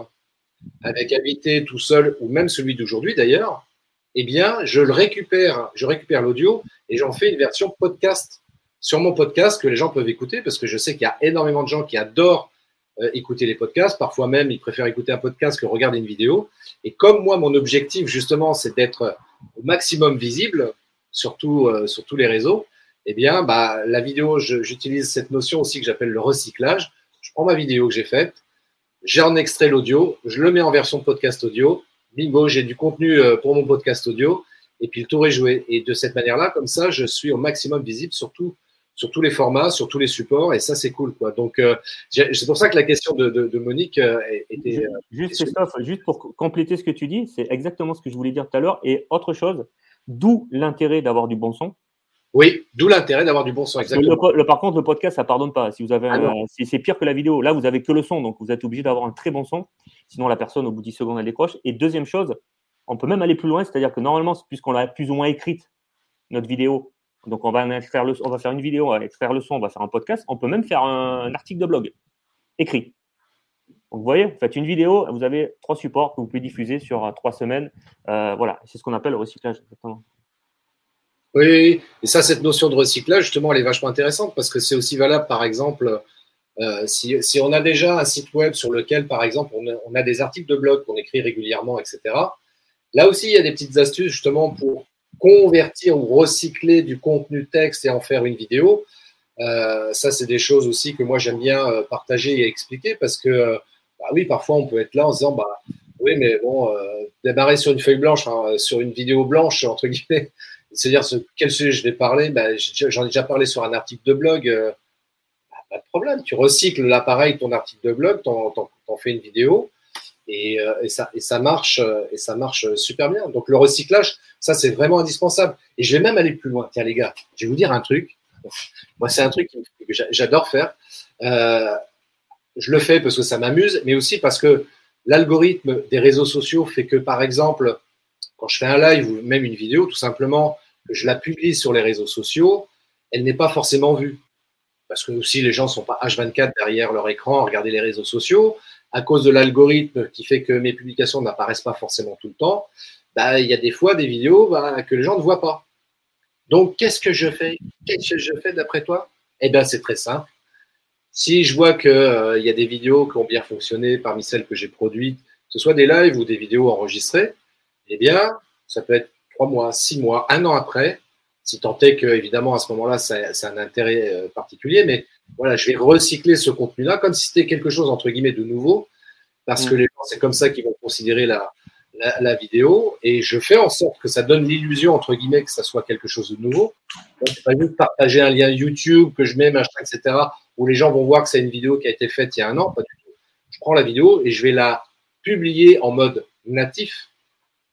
avec invité tout seul ou même celui d'aujourd'hui d'ailleurs, eh bien, je le récupère, je récupère l'audio et j'en fais une version podcast sur mon podcast que les gens peuvent écouter parce que je sais qu'il y a énormément de gens qui adorent euh, écouter les podcasts. Parfois même, ils préfèrent écouter un podcast que regarder une vidéo. Et comme moi, mon objectif, justement, c'est d'être au maximum visible, euh, sur tous les réseaux, eh bien, bah, la vidéo, j'utilise cette notion aussi que j'appelle le recyclage. Je prends ma vidéo que j'ai faite, j'en extrait l'audio, je le mets en version podcast audio bingo, j'ai du contenu euh, pour mon podcast audio, et puis le tour est joué. Et de cette manière-là, comme ça, je suis au maximum visible sur, sur tous les formats, sur tous les supports, et ça, c'est cool. Quoi. Donc, euh, c'est pour ça que la question de, de, Monique euh, était. Juste, Christophe, juste pour compléter ce que tu dis, c'est exactement ce que je voulais dire tout à l'heure. Et autre chose, d'où l'intérêt d'avoir du bon son. Oui, d'où l'intérêt d'avoir du bon son, exactement. Le, par contre, le podcast, ça pardonne pas. Si vous avez, ah c'est pire que la vidéo. Là, vous avez que le son, donc vous êtes obligé d'avoir un très bon son. Sinon, la personne, au bout de 10 secondes, elle décroche. Et deuxième chose, on peut même aller plus loin, c'est-à-dire que normalement, puisqu'on l'a plus ou moins écrite, notre vidéo, donc on va, extraire le, on va faire une vidéo, on va extraire le son, on va faire un podcast, on peut même faire un, article de blog écrit. Donc, vous voyez, vous faites une vidéo, vous avez trois supports que vous pouvez diffuser sur euh, trois semaines. Euh, voilà, c'est ce qu'on appelle le recyclage, exactement. Oui, et ça, cette notion de recyclage, justement, elle est vachement intéressante parce que c'est aussi valable, par exemple, euh, si, on a déjà un site web sur lequel, par exemple, on a, des articles de blog qu'on écrit régulièrement, etc. Là aussi, il y a des petites astuces justement pour convertir ou recycler du contenu texte et en faire une vidéo. Euh, ça, c'est des choses aussi que moi j'aime bien euh, partager et expliquer parce que, bah oui, parfois on peut être là en se disant, bah oui, mais bon, démarrer sur une feuille blanche, hein, sur une vidéo blanche entre guillemets, c'est-à-dire ce, quel sujet je vais parler, bah, j'en ai déjà parlé sur un article de blog, euh, bah, pas de problème. Tu recycles l'appareil, ton article de blog, t'en, t'en, fais une vidéo et, euh, et, ça, et ça marche euh, et ça marche super bien. Donc le recyclage, ça c'est vraiment indispensable. Et je vais même aller plus loin. Tiens les gars, je vais vous dire un truc. (laughs) Moi c'est un truc que j'adore faire. Je le fais parce que ça m'amuse, mais aussi parce que l'algorithme des réseaux sociaux fait que par exemple quand je fais un live ou même une vidéo, tout simplement, je la publie sur les réseaux sociaux, elle n'est pas forcément vue. Parce que aussi les gens ne sont pas H24 derrière leur écran à regarder les réseaux sociaux. À cause de l'algorithme qui fait que mes publications n'apparaissent pas forcément tout le temps, bah, il y a des fois des vidéos bah, que les gens ne voient pas. Donc, qu'est-ce que je fais? Qu'est-ce que je fais d'après toi? Eh bien, c'est très simple. Si je vois qu'il euh, y a des vidéos qui ont bien fonctionné parmi celles que j'ai produites, que ce soit des lives ou des vidéos enregistrées, eh bien, ça peut être trois mois, six mois, un an après, si tant est que, évidemment, à ce moment-là, c'est un intérêt euh, particulier, mais voilà, je vais recycler ce contenu-là comme si c'était quelque chose, entre guillemets, de nouveau, parce que mm. les gens, c'est comme ça qu'ils vont considérer la, la, vidéo, et je fais en sorte que ça donne l'illusion, entre guillemets, que ça soit quelque chose de nouveau. Donc, pas juste partager un lien YouTube que je mets, machin, etc., où les gens vont voir que c'est une vidéo qui a été faite il y a un an, pas du tout. Je prends la vidéo et je vais la publier en mode natif,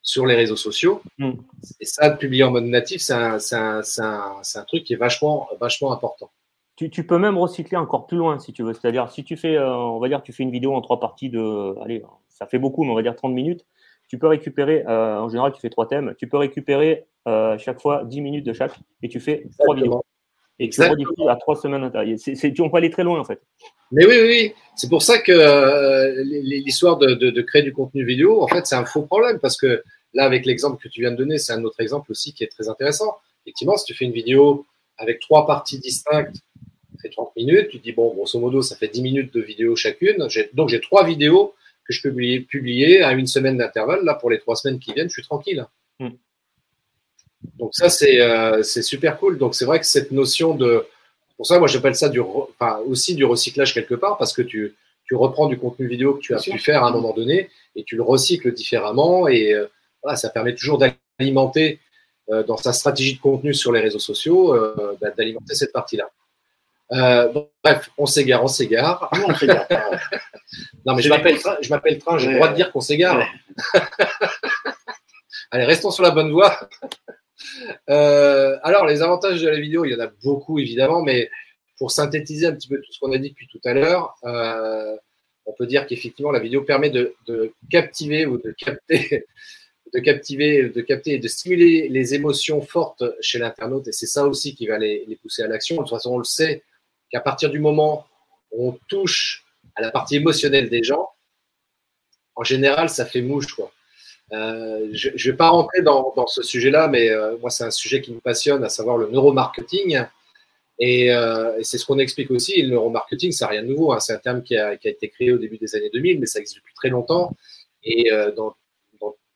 sur les réseaux sociaux. Mm. Et ça, de publier en mode natif, c'est un, un- un- un truc qui est vachement, vachement important. Tu, tu peux même recycler encore plus loin si tu veux. C'est-à-dire, si tu fais, euh, on va dire, tu fais une vidéo en trois parties de, allez, ça fait beaucoup, mais on va dire 30 minutes. Tu peux récupérer, euh, en général, tu fais trois thèmes. Tu peux récupérer euh, chaque fois 10 minutes de chaque et tu fais trois vidéos. Et tu Exactement. rediffuses à trois semaines tu, on peut aller très loin en fait. Mais oui, oui, oui. C'est pour ça que euh, l'histoire de, de- de créer du contenu vidéo, en fait, c'est un faux problème parce que là, avec l'exemple que tu viens de donner, c'est un autre exemple aussi qui est très intéressant. Effectivement, si tu fais une vidéo avec trois parties distinctes, ça fait 30 minutes, tu te dis, bon, grosso modo, ça fait 10 minutes de vidéo chacune. Donc, j'ai trois vidéos que je peux publier, publier à une semaine d'intervalle. Là, pour les trois semaines qui viennent, je suis tranquille. Mm. Donc, ça, c'est euh, c'est super cool. Donc, c'est vrai que cette notion de. Pour ça, moi, j'appelle ça du, re- enfin, aussi du recyclage quelque part parce que tu, tu reprends du contenu vidéo que tu as Bien sûr. pu faire à un moment donné et tu le recycles différemment. Et euh, voilà, ça permet toujours d'alimenter euh, dans sa stratégie de contenu sur les réseaux sociaux, euh, bah, d'alimenter cette partie-là. Bon, bref, on s'égare, on s'égare. Nous, on. (laughs) Non, mais je m'appelle Train, je m'appelle Train, j'ai le droit de dire qu'on s'égare. Ouais. (laughs) Allez, restons sur la bonne voie. Euh, alors, les avantages de la vidéo, il y en a beaucoup évidemment, mais pour synthétiser un petit peu tout ce qu'on a dit depuis tout à l'heure, euh, on peut dire qu'effectivement, la vidéo permet de, captiver ou de capter, de captiver, de capter et de stimuler les émotions fortes chez l'internaute, et c'est ça aussi qui va les, les pousser à l'action. De toute façon, on le sait qu'à partir du moment où on touche à la partie émotionnelle des gens, en général, ça fait mouche, quoi. Euh, je ne vais pas rentrer dans, ce sujet-là, mais euh, moi, c'est un sujet qui me passionne, à savoir le neuromarketing. Et, euh, c'est ce qu'on explique aussi. Le neuromarketing, c'est rien de nouveau. hein. C'est un terme qui a, été créé au début des années 2000, mais ça existe depuis très longtemps. Et dans,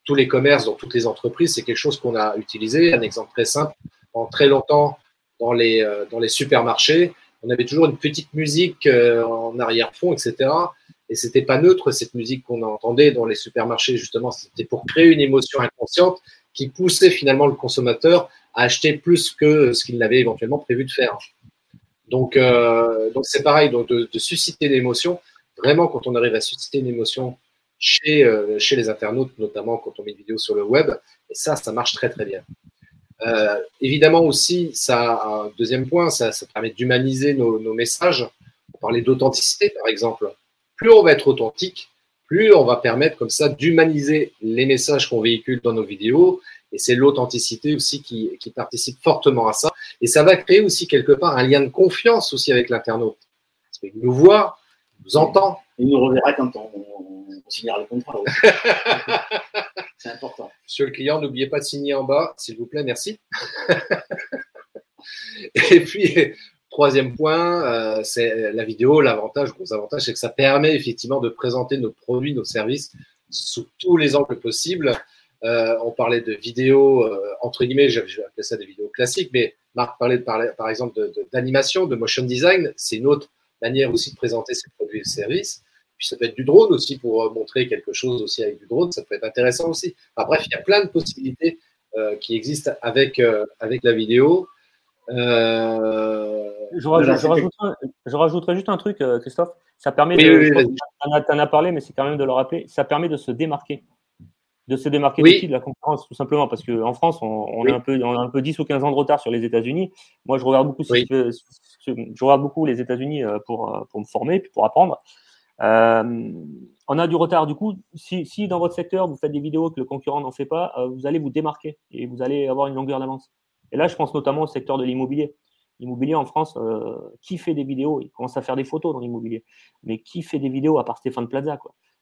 tous les commerces, dans toutes les entreprises, c'est quelque chose qu'on a utilisé. Un exemple très simple, en très longtemps, dans les, dans les supermarchés, on avait toujours une petite musique en arrière-fond, etc. Et c'était pas neutre cette musique qu'on entendait dans les supermarchés justement. C'était pour créer une émotion inconsciente qui poussait finalement le consommateur à acheter plus que ce qu'il n'avait éventuellement prévu de faire. Donc, euh, donc c'est pareil, donc de, susciter l'émotion. Vraiment, quand on arrive à susciter une émotion chez, euh, chez les internautes, notamment quand on met une vidéo sur le web, et ça, ça marche très très bien. Euh, évidemment aussi, ça, un deuxième point, ça, ça permet d'humaniser nos, nos messages. On parlait d'authenticité, par exemple plus on va être authentique, plus on va permettre comme ça d'humaniser les messages qu'on véhicule dans nos vidéos. Et c'est l'authenticité aussi qui, qui, participe fortement à ça. Et ça va créer aussi quelque part un lien de confiance aussi avec l'internaute. Parce qu'il nous voit, il nous entend. Il nous reverra quand on, on, on signera le contrat. (laughs) c'est important. Monsieur le client, n'oubliez pas de signer en bas, s'il vous plaît, merci. (laughs) Et puis, Troisième point, euh, c'est la vidéo. L'avantage, gros avantage, c'est que ça permet effectivement de présenter nos produits, nos services sous tous les angles possibles. Euh, on parlait de vidéos, euh, entre guillemets, je vais appeler ça des vidéos classiques, mais Marc parlait par, exemple d'animation, de, motion design. C'est une autre manière aussi de présenter ses produits et services. Puis ça peut être du drone aussi pour montrer quelque chose aussi avec du drone. Ça peut être intéressant aussi. Bref, il y a plein de possibilités qui existent avec, avec la vidéo. Euh, je, rajoute, je, rajouterai, je, rajouterai, juste un truc, euh, Christophe. Ça permet oui, de. Oui, oui, tu en, as parlé, mais c'est quand même de le rappeler. Ça permet de se démarquer. De se démarquer de la concurrence, tout simplement. Parce qu'en France, on, on est un peu, on a un peu 10 ou 15 ans de retard sur les États-Unis. Moi, je regarde beaucoup, je regarde beaucoup les États-Unis euh, pour, pour me former, puis pour apprendre. Euh, on a du retard. Du coup, si, si, dans votre secteur, vous faites des vidéos que le concurrent n'en fait pas, euh, vous allez vous démarquer et vous allez avoir une longueur d'avance. Et là, je pense notamment au secteur de l'immobilier. L'immobilier en France, euh, qui fait des vidéos? Il commence à faire des photos dans l'immobilier. Mais qui fait des vidéos à part Stéphane Plaza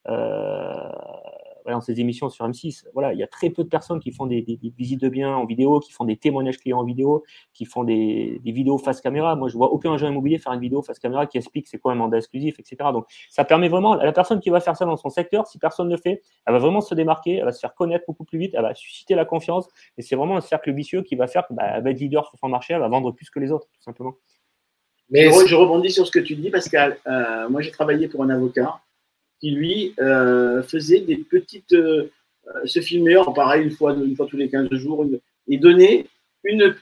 euh, dans ses émissions sur M6, voilà, il y a très peu de personnes qui font des, des, des, visites de biens en vidéo, qui font des témoignages clients en vidéo, qui font des, des, vidéos face caméra. Moi, je vois aucun agent immobilier faire une vidéo face caméra qui explique c'est quoi un mandat exclusif, etc. Donc, ça permet vraiment à la personne qui va faire ça dans son secteur, si personne ne le fait, elle va vraiment se démarquer, elle va se faire connaître beaucoup plus vite, elle va susciter la confiance, et c'est vraiment un cercle vicieux qui va faire qu'elle bah, va être leader sur son marché, elle va vendre plus que les autres, tout simplement. Mais je, je rebondis sur ce que tu dis, Pascal. Euh, moi, j'ai travaillé pour un avocat qui, lui, euh, faisait des petites euh, se filmer en pareil une fois, une fois tous les 15 jours une, et donner une,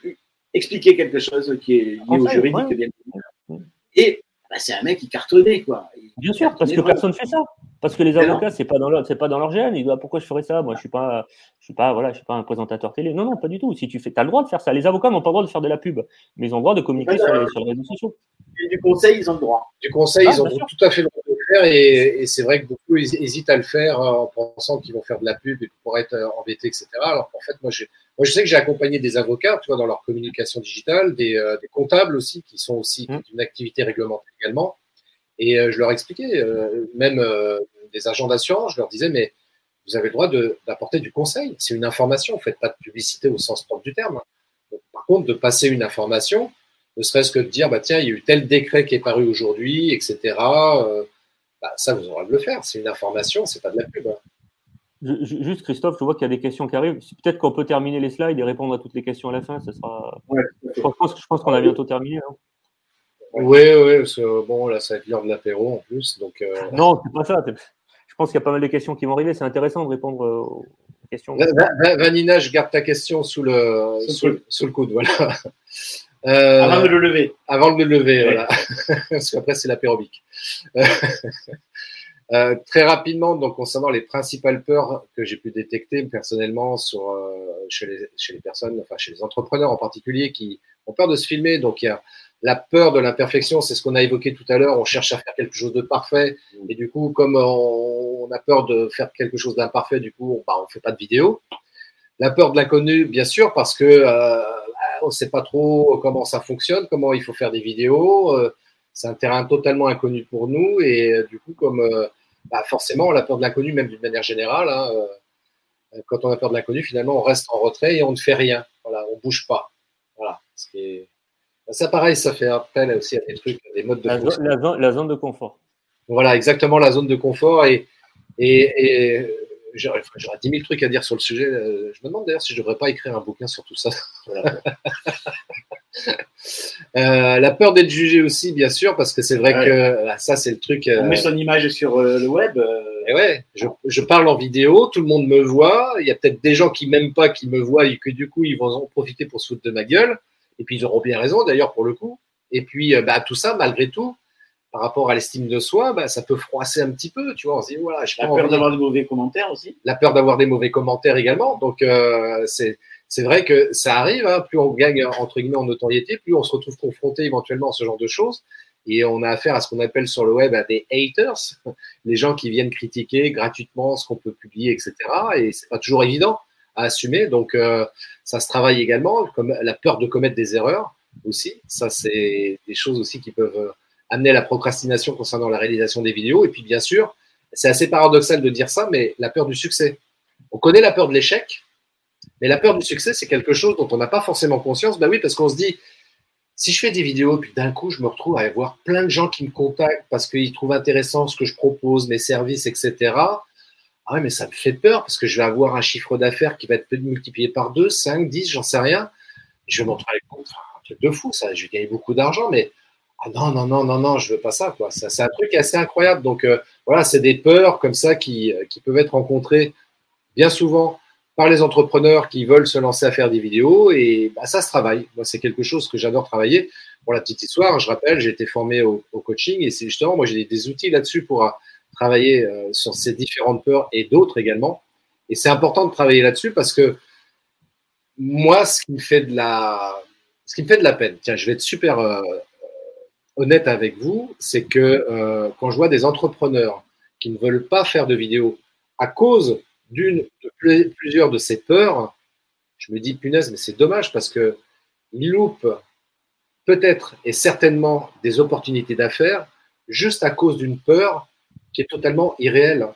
expliquer quelque chose qui est lié au juridique. Ouais. Bien. Et bah, c'est un mec qui cartonnait, quoi. Il bien sûr, parce que personne ne fait ça. Parce que les avocats, c'est pas dans leur, c'est pas dans leur gène. Ils disent, ah, pourquoi je ferais ça? Moi, je suis pas, je suis pas, voilà, je suis pas un présentateur télé. Non, non, pas du tout. Si tu fais, as le droit de faire ça. Les avocats n'ont pas le droit de faire de la pub, mais ils ont le droit de communiquer sur, les, réseaux sociaux. Et du conseil, ils ont le droit. Du conseil, ah, ils ont tout à fait le droit faire. Et, c'est vrai que beaucoup hésitent à le faire euh, en pensant qu'ils vont faire de la pub et pour être euh, embêtés, etc. Alors qu'en fait, moi, moi, je sais que j'ai accompagné des avocats, tu vois, dans leur communication digitale, des, euh, des comptables aussi, qui sont aussi mmh. une activité réglementée également. Et je leur expliquais, même des agents d'assurance, je leur disais, mais vous avez le droit d'apporter du conseil. C'est une information. Vous ne faites pas de publicité au sens propre du terme. par contre, de passer une information, ne serait-ce que de dire, bah, tiens, il y a eu tel décret qui est paru aujourd'hui, etc. Euh, bah, ça, vous aurez de le faire. C'est une information, c'est pas de la pub. Hein. Juste, Christophe, je vois qu'il y a des questions qui arrivent. Peut-être qu'on peut terminer les slides et répondre à toutes les questions à la fin. Ça sera... je pense, qu'on a bientôt terminé. Hein. Oui, oui, parce que bon, là, ça va être l'heure de l'apéro en plus. Donc, euh... (laughs) Non, c'est pas ça je pense qu'il y a pas mal de questions qui vont arriver. C'est intéressant de répondre euh, aux questions. Vanina, je garde ta question sous le, sous, le coude. Voilà. Euh, avant de le lever. Avant de le lever, voilà. (laughs) Parce qu'après, c'est l'apérobique. (laughs) Euh, très rapidement, donc concernant les principales peurs que j'ai pu détecter personnellement sur, chez, les, chez les personnes, enfin chez les entrepreneurs en particulier, qui ont peur de se filmer. Donc il y a la peur de l'imperfection, c'est ce qu'on a évoqué tout à l'heure. On cherche à faire quelque chose de parfait. Et du coup, comme on, a peur de faire quelque chose d'imparfait, du coup, on bah, ne fait pas de vidéo. La peur de l'inconnu, bien sûr, parce que euh, on ne sait pas trop comment ça fonctionne, comment il faut faire des vidéos. Euh, c'est un terrain totalement inconnu pour nous. Et euh, du coup, comme bah, forcément, on a peur de l'inconnu, même d'une manière générale. Hein, quand on a peur de l'inconnu, finalement, on reste en retrait et on ne fait rien. Voilà, on bouge pas. Voilà. Est ça, pareil, ça fait appel aussi à des trucs, des modes de la, zone, la, zone de confort. Voilà, exactement, la zone de confort. Et, et, j'aurais 10 000 trucs à dire sur le sujet. Je me demande d'ailleurs si je ne devrais pas écrire un bouquin sur tout ça. (laughs) Euh, la peur d'être jugé aussi, bien sûr, parce que c'est vrai que bah, ça, c'est le truc. On met son image sur euh, le web. Euh. Et ouais, je, je, parle en vidéo, tout le monde me voit. Il y a peut-être des gens qui m'aiment pas, qui me voient et que du coup, ils vont en profiter pour se foutre de ma gueule. Et puis ils auront bien raison d'ailleurs pour le coup. Et puis euh, bah, tout ça, malgré tout, par rapport à l'estime de soi, bah, ça peut froisser un petit peu. Tu vois, on se dit voilà, la peur d'avoir des mauvais commentaires aussi. La peur d'avoir des mauvais commentaires également. Donc euh, c'est c'est vrai que ça arrive. Hein. plus on gagne entre guillemets en notoriété, plus on se retrouve confronté éventuellement à ce genre de choses. Et on a affaire à ce qu'on appelle sur le web à des haters, (laughs) les gens qui viennent critiquer gratuitement ce qu'on peut publier, etc. Et c'est pas toujours évident à assumer. Donc, euh, ça se travaille également, comme la peur de commettre des erreurs aussi. Ça, c'est des choses aussi qui peuvent amener la procrastination concernant la réalisation des vidéos. Et puis, bien sûr, c'est assez paradoxal de dire ça, mais la peur du succès. On connaît la peur de l'échec, mais la peur du succès, c'est quelque chose dont on n'a pas forcément conscience. Ben oui, parce qu'on se dit, si je fais des vidéos, puis d'un coup, je me retrouve à avoir plein de gens qui me contactent parce qu'ils trouvent intéressant ce que je propose, mes services, etc. Ah ouais, mais ça me fait peur parce que je vais avoir un chiffre d'affaires qui va être multiplié par 2, 5, 10, j'en sais rien. Je vais m'en trouver. Un truc de fou, ça. Je vais gagner beaucoup d'argent, mais ah non, non, non, non, non, je veux pas ça, c'est un truc assez incroyable. Donc, euh, voilà, c'est des peurs comme ça qui, euh, qui peuvent être rencontrées bien souvent par les entrepreneurs qui veulent se lancer à faire des vidéos et bah, ça se travaille. Moi, c'est quelque chose que j'adore travailler. Pour la petite histoire, je rappelle, j'ai été formé au, coaching et c'est justement, moi, j'ai des, outils là-dessus pour, travailler euh, sur ces différentes peurs et d'autres également. Et c'est important de travailler là-dessus parce que moi, ce qui me fait de la, peine, tiens, je vais être super honnête avec vous, c'est que euh, quand je vois des entrepreneurs qui ne veulent pas faire de vidéos à cause d'une, de plusieurs de ces peurs, je me dis punaise, mais c'est dommage parce que ils loupent peut-être et certainement des opportunités d'affaires juste à cause d'une peur qui est totalement irréel,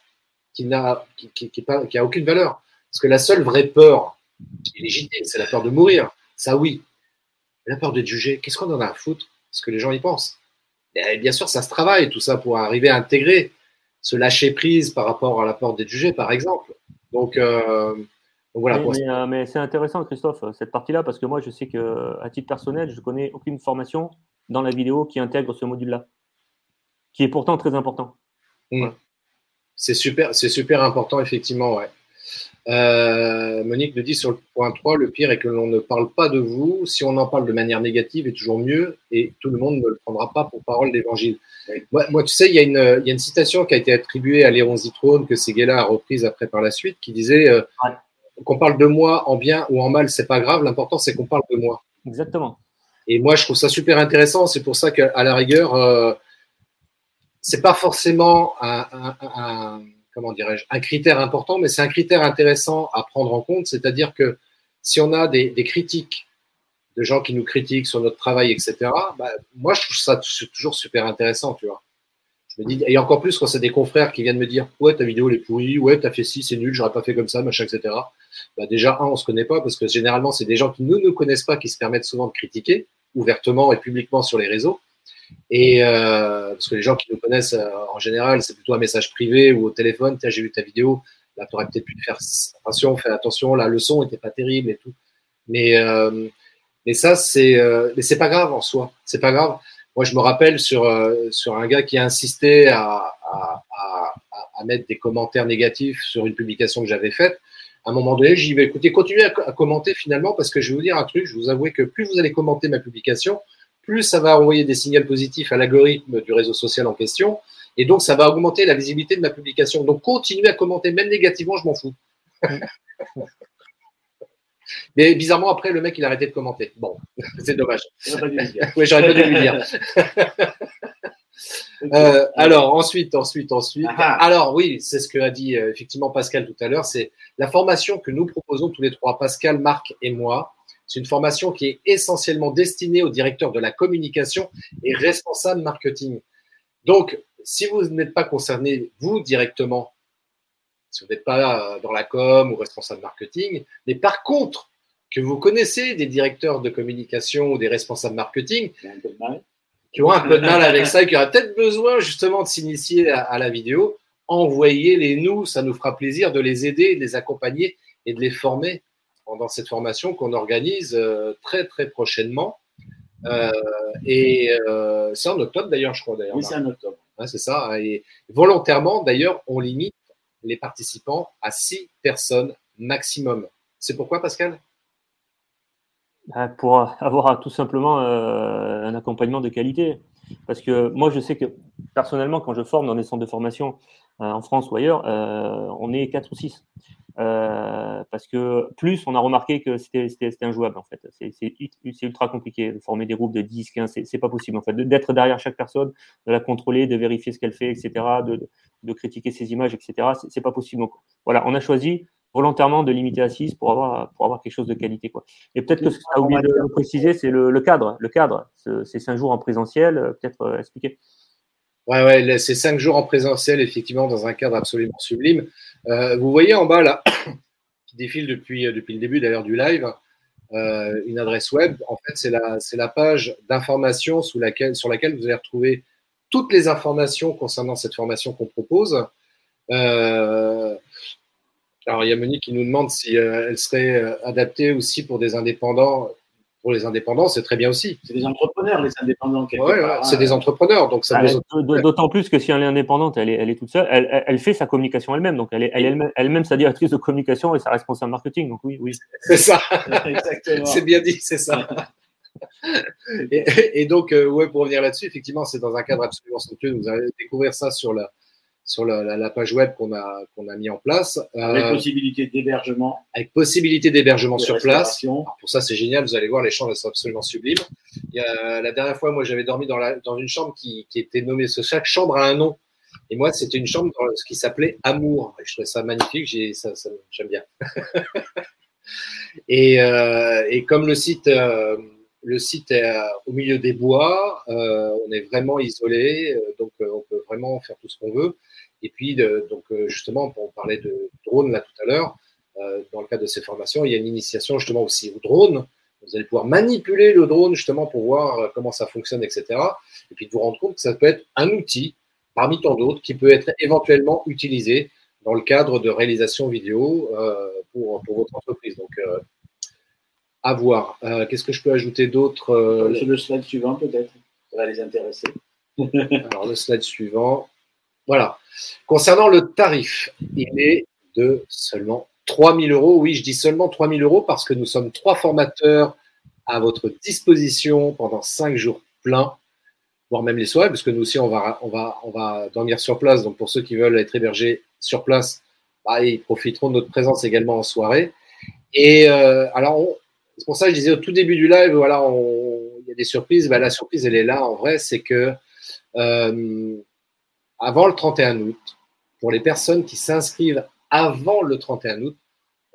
qui n'a qui, a aucune valeur. Parce que la seule vraie peur qui est légitime, c'est la peur de mourir. Ça, oui. La peur d'être jugé, qu'est-ce qu'on en a à foutre? Ce que les gens y pensent. Et bien sûr, ça se travaille, tout ça, pour arriver à intégrer, se lâcher prise par rapport à la peur d'être jugé, par exemple. Donc, euh, donc voilà. Mais, euh, mais, c'est intéressant, Christophe, cette partie-là, parce que moi, je sais que, à titre personnel, je ne connais aucune formation dans la vidéo qui intègre ce module-là, qui est pourtant très important. Mm. C'est super, c'est super important, effectivement, ouais. Euh, Monique nous dit sur le point 3, le pire est que l'on ne parle pas de vous. Si on en parle de manière négative, est toujours mieux et tout le monde ne le prendra pas pour parole d'évangile. Moi, moi, tu sais, il y, a une, il y, a une citation qui a été attribuée à Léon Zitrone que Seguela a reprise après par la suite qui disait euh, Ouais. qu'on parle de moi en bien ou en mal, c'est pas grave, l'important c'est qu'on parle de moi. Exactement. Et moi, je trouve ça super intéressant. C'est pour ça qu'à la rigueur, euh, c'est pas forcément un, un- un- comment dirais-je, un critère important, mais c'est un critère intéressant à prendre en compte. C'est-à-dire que si on a des, critiques de gens qui nous critiquent sur notre travail, etc., bah, moi, je trouve ça toujours super intéressant, tu vois. Je me dis, et encore plus quand c'est des confrères qui viennent me dire, ouais, ta vidéo elle est pourrie, ouais, t'as fait ci, c'est nul, j'aurais pas fait comme ça, machin, etc. Bah, déjà, un, on se connaît pas parce que généralement, c'est des gens qui ne nous connaissent pas qui se permettent souvent de critiquer ouvertement et publiquement sur les réseaux. Et euh, parce que les gens qui nous connaissent euh, en général, c'est plutôt un message privé ou au téléphone. Tiens, j'ai vu ta vidéo. Là, tu aurais peut-être pu faire attention, fais attention. La leçon était pas terrible et tout. Mais euh, mais ça, c'est pas grave en soi. C'est pas grave. Moi, je me rappelle sur sur un gars qui a insisté à, à, mettre des commentaires négatifs sur une publication que j'avais faite. À un moment donné, j'y vais écouter, continuez à, commenter finalement parce que je vais vous dire un truc. Je vous avoue que plus vous allez commenter ma publication, plus ça va envoyer des signaux positifs à l'algorithme du réseau social en question. Et donc, ça va augmenter la visibilité de ma publication. Donc, continuez à commenter, même négativement, je m'en fous. (laughs) Mais bizarrement, après, le mec, il a arrêté de commenter. Bon, (laughs) c'est dommage. J'aurais pas dû le dire. (laughs) Oui, j'aurais pas dû lui dire. Euh, alors, ensuite, ensuite, ensuite. Ah. Alors, oui, c'est ce que a dit euh, effectivement Pascal tout à l'heure. C'est la formation que nous proposons tous les trois, Pascal, Marc et moi. C'est une formation qui est essentiellement destinée aux directeurs de la communication et responsables marketing. Donc, si vous n'êtes pas concerné, vous directement, si vous n'êtes pas euh, dans la com ou responsable marketing, mais par contre, que vous connaissez des directeurs de communication ou des responsables marketing, qui ont un peu de mal avec (laughs) ça et qui auraient peut-être besoin justement de s'initier à, à la vidéo, envoyez-les nous, ça nous fera plaisir de les aider, de les accompagner et de les former pendant cette formation qu'on organise euh, très très prochainement. Euh, et euh, c'est en octobre d'ailleurs, je crois d'ailleurs. Oui, c'est en octobre. Hein, c'est ça. hein. Et volontairement, d'ailleurs, on limite les participants à six personnes maximum. C'est pourquoi, Pascal? Euh, Pour avoir tout simplement un accompagnement de qualité. Parce que moi, je sais que personnellement, quand je forme dans des centres de formation en France ou ailleurs, euh, on est 4 ou 6. Euh, parce que plus, on a remarqué que c'était injouable en fait. C'est ultra compliqué de former des groupes de 10, 15, c'est- pas possible en fait. D'être derrière chaque personne, de la contrôler, de vérifier ce qu'elle fait, etc., de, de critiquer ses images, etc., c'est- pas possible. Voilà, on a choisi volontairement de limiter à 6 pour avoir, pour avoir quelque chose de qualité. Quoi. Et peut-être que ce que tu as oublié de, préciser, c'est le, le cadre. Le cadre, Ce- c'est 5 jours en présentiel, euh, peut-être euh, expliquer. Ouais, ouais, c'est cinq jours en présentiel, effectivement, dans un cadre absolument sublime. Euh, vous voyez en bas, là, (coughs) qui défile depuis, euh, depuis le début d'ailleurs du live, euh, une adresse web. En fait, c'est la, la page d'information laquelle, sur laquelle vous allez retrouver toutes les informations concernant cette formation qu'on propose. Alors, il y a Monique qui nous demande si elle serait adaptée aussi pour des indépendants. Pour les indépendants, c'est très bien aussi. C'est des entrepreneurs, les indépendants. quelque Ouais, c'est hein. des entrepreneurs, donc ça Ah, D'autant plus que si elle est indépendante, elle est, elle est toute seule, elle, elle- elle fait sa communication elle-même. Donc, elle est elle elle-même elle-même sa directrice de communication et sa responsable marketing. Donc, oui, oui. (laughs) C'est ça. (laughs) Exactement. C'est bien dit, c'est ça. et, et donc, euh, ouais, pour revenir là-dessus, effectivement, c'est dans un cadre absolument somptueux. Vous allez découvrir ça sur la, sur la, la- la page web qu'on a, qu'on a mis en place, euh, Avec possibilité d'hébergement, avec possibilité d'hébergement sur place. Alors, pour ça, c'est génial. Vous allez voir, les chambres elles sont absolument sublimes. Il y a, la dernière fois, moi, j'avais dormi dans, la, dans une chambre qui, qui était nommée. ce- Chaque chambre a un nom. Et moi, c'était une chambre dans ce qui s'appelait Amour. Je trouvais ça magnifique. J'ai, ça, ça- j'aime bien. (laughs) et, euh, et comme le site, euh, le site est euh, au milieu des bois, euh, on est vraiment isolé, euh, donc on peut vraiment faire tout ce qu'on veut. Et puis, donc justement, on parlait de drone là tout à l'heure. Dans le cadre de ces formations, il y a une initiation justement aussi au drone. Vous allez pouvoir manipuler le drone justement pour voir comment ça fonctionne, etc. Et puis de vous rendre compte que ça peut être un outil parmi tant d'autres qui peut être éventuellement utilisé dans le cadre de réalisation vidéo pour, pour votre entreprise. Donc, à voir. Euh, Qu'est-ce que je peux ajouter d'autre euh, Sur le slide suivant, peut-être. Ça va les intéresser. (laughs) Alors, le slide suivant. Voilà. Concernant le tarif, il est de seulement 3000 euros. Oui, je dis seulement 3000 euros parce que nous sommes trois formateurs à votre disposition pendant cinq jours pleins, voire même les soirées, parce que nous aussi, on va, on va, on va dormir sur place. Donc, pour ceux qui veulent être hébergés sur place, bah, ils profiteront de notre présence également en soirée. Et euh, alors, c'est pour ça que je disais au tout début du live, voilà, il y a des surprises. Bah, la surprise, elle est là en vrai, c'est que euh, avant le 31 août, pour les personnes qui s'inscrivent avant le 31 août,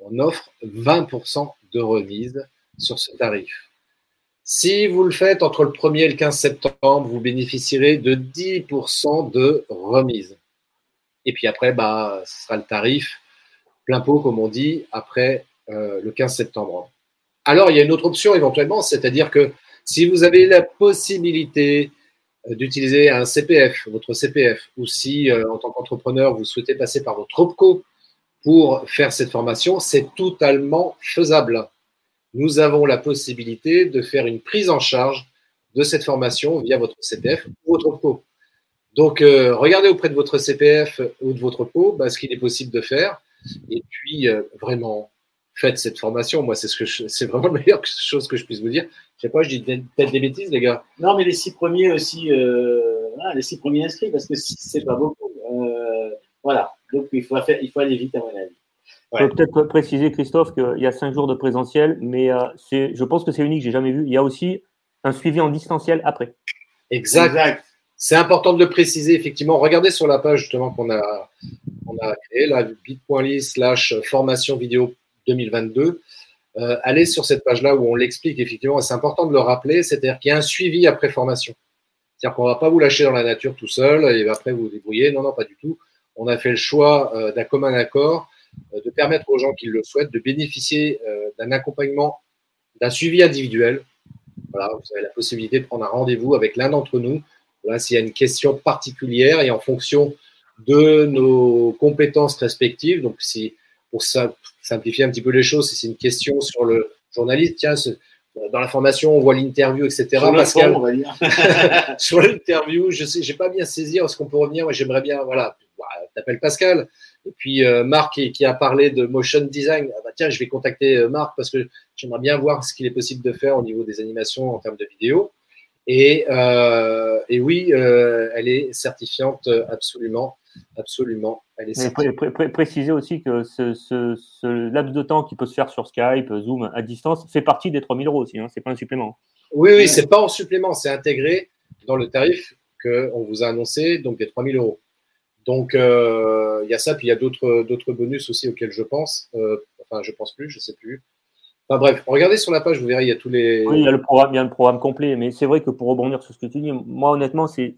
on offre 20% de remise sur ce tarif. Si vous le faites entre le 1er et le 15 septembre, vous bénéficierez de 10% de remise. Et puis après, bah, ce sera le tarif plein pot, comme on dit, après euh, le 15 septembre. Alors, il y a une autre option éventuellement, c'est-à-dire que si vous avez la possibilité euh, d'utiliser un CPF, votre CPF, ou si euh, en tant qu'entrepreneur, vous souhaitez passer par votre OPCO pour faire cette formation, c'est totalement faisable. Nous avons la possibilité de faire une prise en charge de cette formation via votre CPF ou votre OPCO. Donc, euh, regardez auprès de votre CPF ou de votre OPCO bah, ce qu'il est possible de faire. Et puis, vraiment, faites cette formation. Moi, c'est ce que c'est vraiment la meilleure chose que je puisse vous dire. Je sais pas, je dis peut-être des bêtises, les gars. Non, mais les six premiers aussi, euh, les six premiers inscrits, parce que si c'est pas beaucoup. Euh, voilà. Donc, il faut, faire, il faut aller vite, à mon avis. Je peux peut-être préciser, Christophe, qu'il y a cinq jours de présentiel, mais euh, c'est, je pense que c'est unique, j'ai jamais vu. Il y a aussi un suivi en distanciel après. Exact. C'est important de le préciser, effectivement. Regardez sur la page justement qu'on a, on a créée, là, bit.ly slash formation vidéo 2022. Euh, allez sur cette page-là où on l'explique effectivement, et c'est important de le rappeler, c'est-à-dire qu'il y a un suivi après formation. C'est-à-dire qu'on ne va pas vous lâcher dans la nature tout seul et après vous vous débrouillez. Non, non, pas du tout. On a fait le choix euh, d'un commun accord euh, de permettre aux gens qui le souhaitent de bénéficier d'un accompagnement, d'un suivi individuel. Voilà, vous avez la possibilité de prendre un rendez-vous avec l'un d'entre nous. Là, s'il y a une question particulière et en fonction de nos compétences respectives, donc si pour simplifier un petit peu les choses, si c'est une question sur le journaliste, tiens, dans la formation, on voit l'interview, etc. Sur Pascal, on va dire. (laughs) sur l'interview, je sais, j'ai pas bien saisi. Est-ce qu'on peut revenir? Moi, j'aimerais bien, voilà, bah, t'appelles Pascal. Et puis euh, Marc qui, a parlé de motion design. Ah bah, tiens, je vais contacter euh, Marc parce que j'aimerais bien voir ce qu'il est possible de faire au niveau des animations en termes de vidéo. Et, euh, et oui, euh, elle est certifiante absolument Absolument. préciser aussi que ce, laps de temps qui peut se faire sur Skype, Zoom, à distance, fait partie des 3000 euros aussi. Hein, c'est pas un supplément. Oui, oui, c'est pas en supplément, c'est intégré dans le tarif qu'on vous a annoncé, donc des 3000 euros. Donc, euh, il y a ça, puis il y a d'autres bonus aussi auxquels je pense. Euh, enfin, je pense plus, je sais plus. Enfin bref, regardez sur la page, vous verrez, il y a tous les. Oui, il y a le programme, y a programme complet, mais c'est vrai que pour rebondir sur ce que tu dis, moi honnêtement, c'est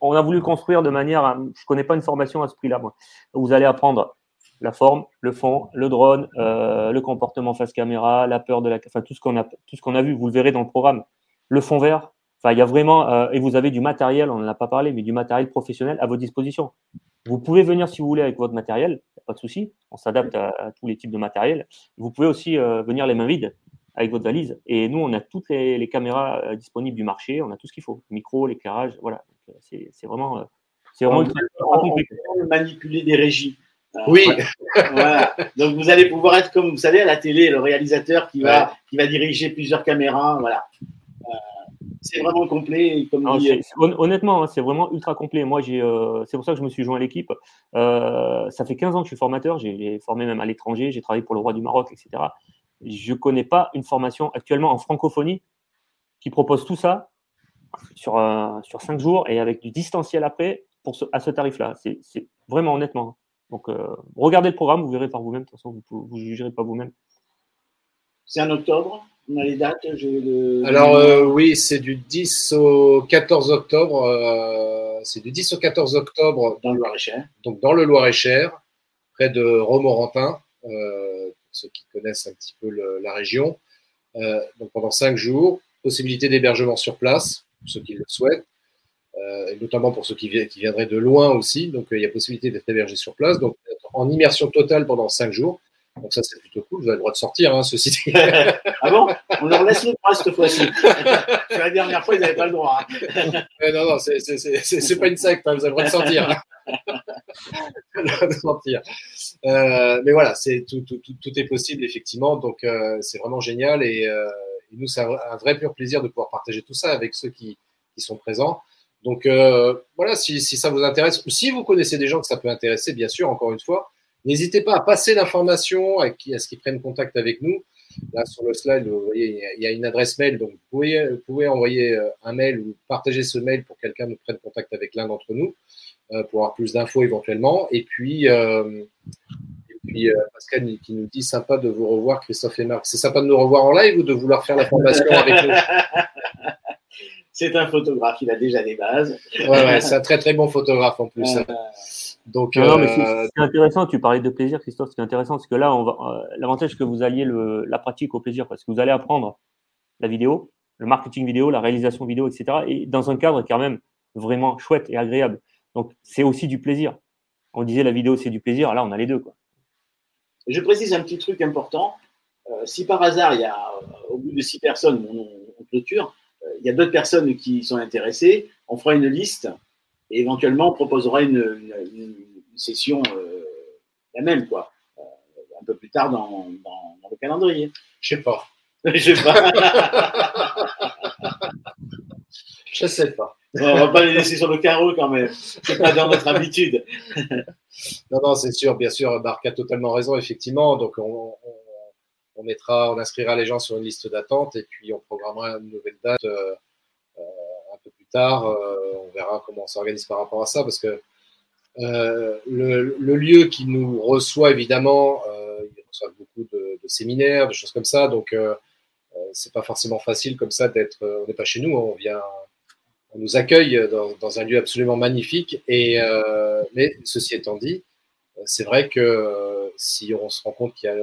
on a voulu construire de manière, à, je connais pas une formation à ce prix-là, moi. Vous allez apprendre la forme, le fond, le drone, euh, le comportement face caméra, la peur de la, enfin tout ce qu'on a, tout ce qu'on a vu, vous le verrez dans le programme. Le fond vert, enfin il y a vraiment, euh, et vous avez du matériel, on n'en a pas parlé, mais du matériel professionnel à votre disposition. Vous pouvez venir si vous voulez avec votre matériel, pas de souci, on s'adapte à, tous les types de matériel. Vous pouvez aussi euh, venir les mains vides avec votre valise. Et nous, on a toutes les, caméras disponibles du marché, on a tout ce qu'il faut, le micro, l'éclairage, voilà. C'est vraiment, euh, c'est vraiment manipuler des régies. Euh, oui. voilà. Donc vous allez pouvoir être comme vous savez à la télé, le réalisateur qui va qui va diriger plusieurs caméras. Voilà. Euh, c'est vraiment complet. Comme honnêtement, hein, c'est vraiment ultra complet. Moi, j'ai, c'est pour ça que je me suis joint à l'équipe. ça fait 15 ans que je suis formateur. J'ai formé même à l'étranger. J'ai travaillé pour le roi du Maroc, etc. Je ne connais pas une formation actuellement en francophonie qui propose tout ça sur, euh, sur cinq jours et avec du distanciel après pour à ce tarif-là. C'est vraiment honnêtement. Donc, euh, regardez le programme, vous verrez par vous-même. De toute façon, vous ne jugerez pas vous-même. C'est en octobre? On a les dates Alors, euh, oui, c'est du 10 au 14 octobre. c'est du 10 au 14 octobre. Dans le Loir-et-Cher. Donc, dans le Loir-et-Cher, près de Romorantin, pour ceux qui connaissent un petit peu la région. donc, pendant cinq jours, possibilité d'hébergement sur place pour ceux qui le souhaitent, euh, et notamment pour ceux qui, qui, viendraient de loin aussi. Donc, euh, il y a possibilité d'être hébergé sur place, donc en immersion totale pendant cinq jours. Donc ça, c'est plutôt cool. Vous avez le droit de sortir, hein, ceci dit. (laughs) ah bon? On leur laisse le droit cette fois-ci. la dernière fois, ils n'avaient pas le droit. (laughs) Hein. non, non, c'est pas une secte. Hein, vous avez le droit de sortir. (laughs) mentir. Euh, mais voilà, c'est tout, tout, tout, tout, est possible effectivement. Donc euh, c'est vraiment génial et, euh, et nous c'est un, un, vrai pur plaisir de pouvoir partager tout ça avec ceux qui, qui sont présents. Donc voilà, si, si, ça vous intéresse ou si vous connaissez des gens que ça peut intéresser, bien sûr, encore une fois, n'hésitez pas à passer l'information à, ce qu'ils prennent contact avec nous. Là, sur le slide, vous voyez, il y a une adresse mail, donc vous pouvez, envoyer un mail ou partager ce mail pour que quelqu'un nous prenne contact avec l'un d'entre nous euh, pour avoir plus d'infos éventuellement. Et puis, euh, et puis euh, Pascal qui nous dit sympa de vous revoir, Christophe et Marc. C'est sympa de nous revoir en live ou de vouloir faire la formation avec nous? (laughs) C'est un photographe, il a déjà des bases. Ouais, ouais c'est un très très bon photographe en plus. Donc, non, mais c'est intéressant. Tu parlais de plaisir, Christophe. Ce qui est intéressant, c'est que là, on va, euh, l'avantage, c'est que vous alliez le, la pratique au plaisir, parce que vous allez apprendre la vidéo, le marketing vidéo, la réalisation vidéo, etc. Et dans un cadre quand même vraiment chouette et agréable. Donc, c'est aussi du plaisir. On disait la vidéo, c'est du plaisir. Là, on a les deux. Quoi. Je précise un petit truc important. Euh, si par hasard, il y a, euh, au bout de six personnes, on, on clôture, euh, y a d'autres personnes qui sont intéressées, on fera une liste et éventuellement on proposera une, une, une session euh, la même, quoi, euh, un peu plus tard dans, dans, dans le calendrier. Je sais pas. (laughs) Je sais pas. (laughs) Je sais pas. on va pas les laisser sur le carreau quand même. C'est pas dans notre habitude. (laughs) non, non, c'est sûr. Bien sûr, Marc a totalement raison, effectivement. Donc, on, on, mettra, on inscrira les gens sur une liste d'attente et puis on programmera une nouvelle date euh, un peu plus tard. Euh, on verra comment on s'organise par rapport à ça parce que euh, le, lieu qui nous reçoit, évidemment, euh, il reçoit beaucoup de, séminaires, de choses comme ça. Donc, euh, c'est pas forcément facile comme ça d'être. On n'est pas chez nous, hein, on vient, on nous accueille dans, dans, un lieu absolument magnifique. Et mais ceci étant dit, c'est vrai que si on se rend compte qu'il y a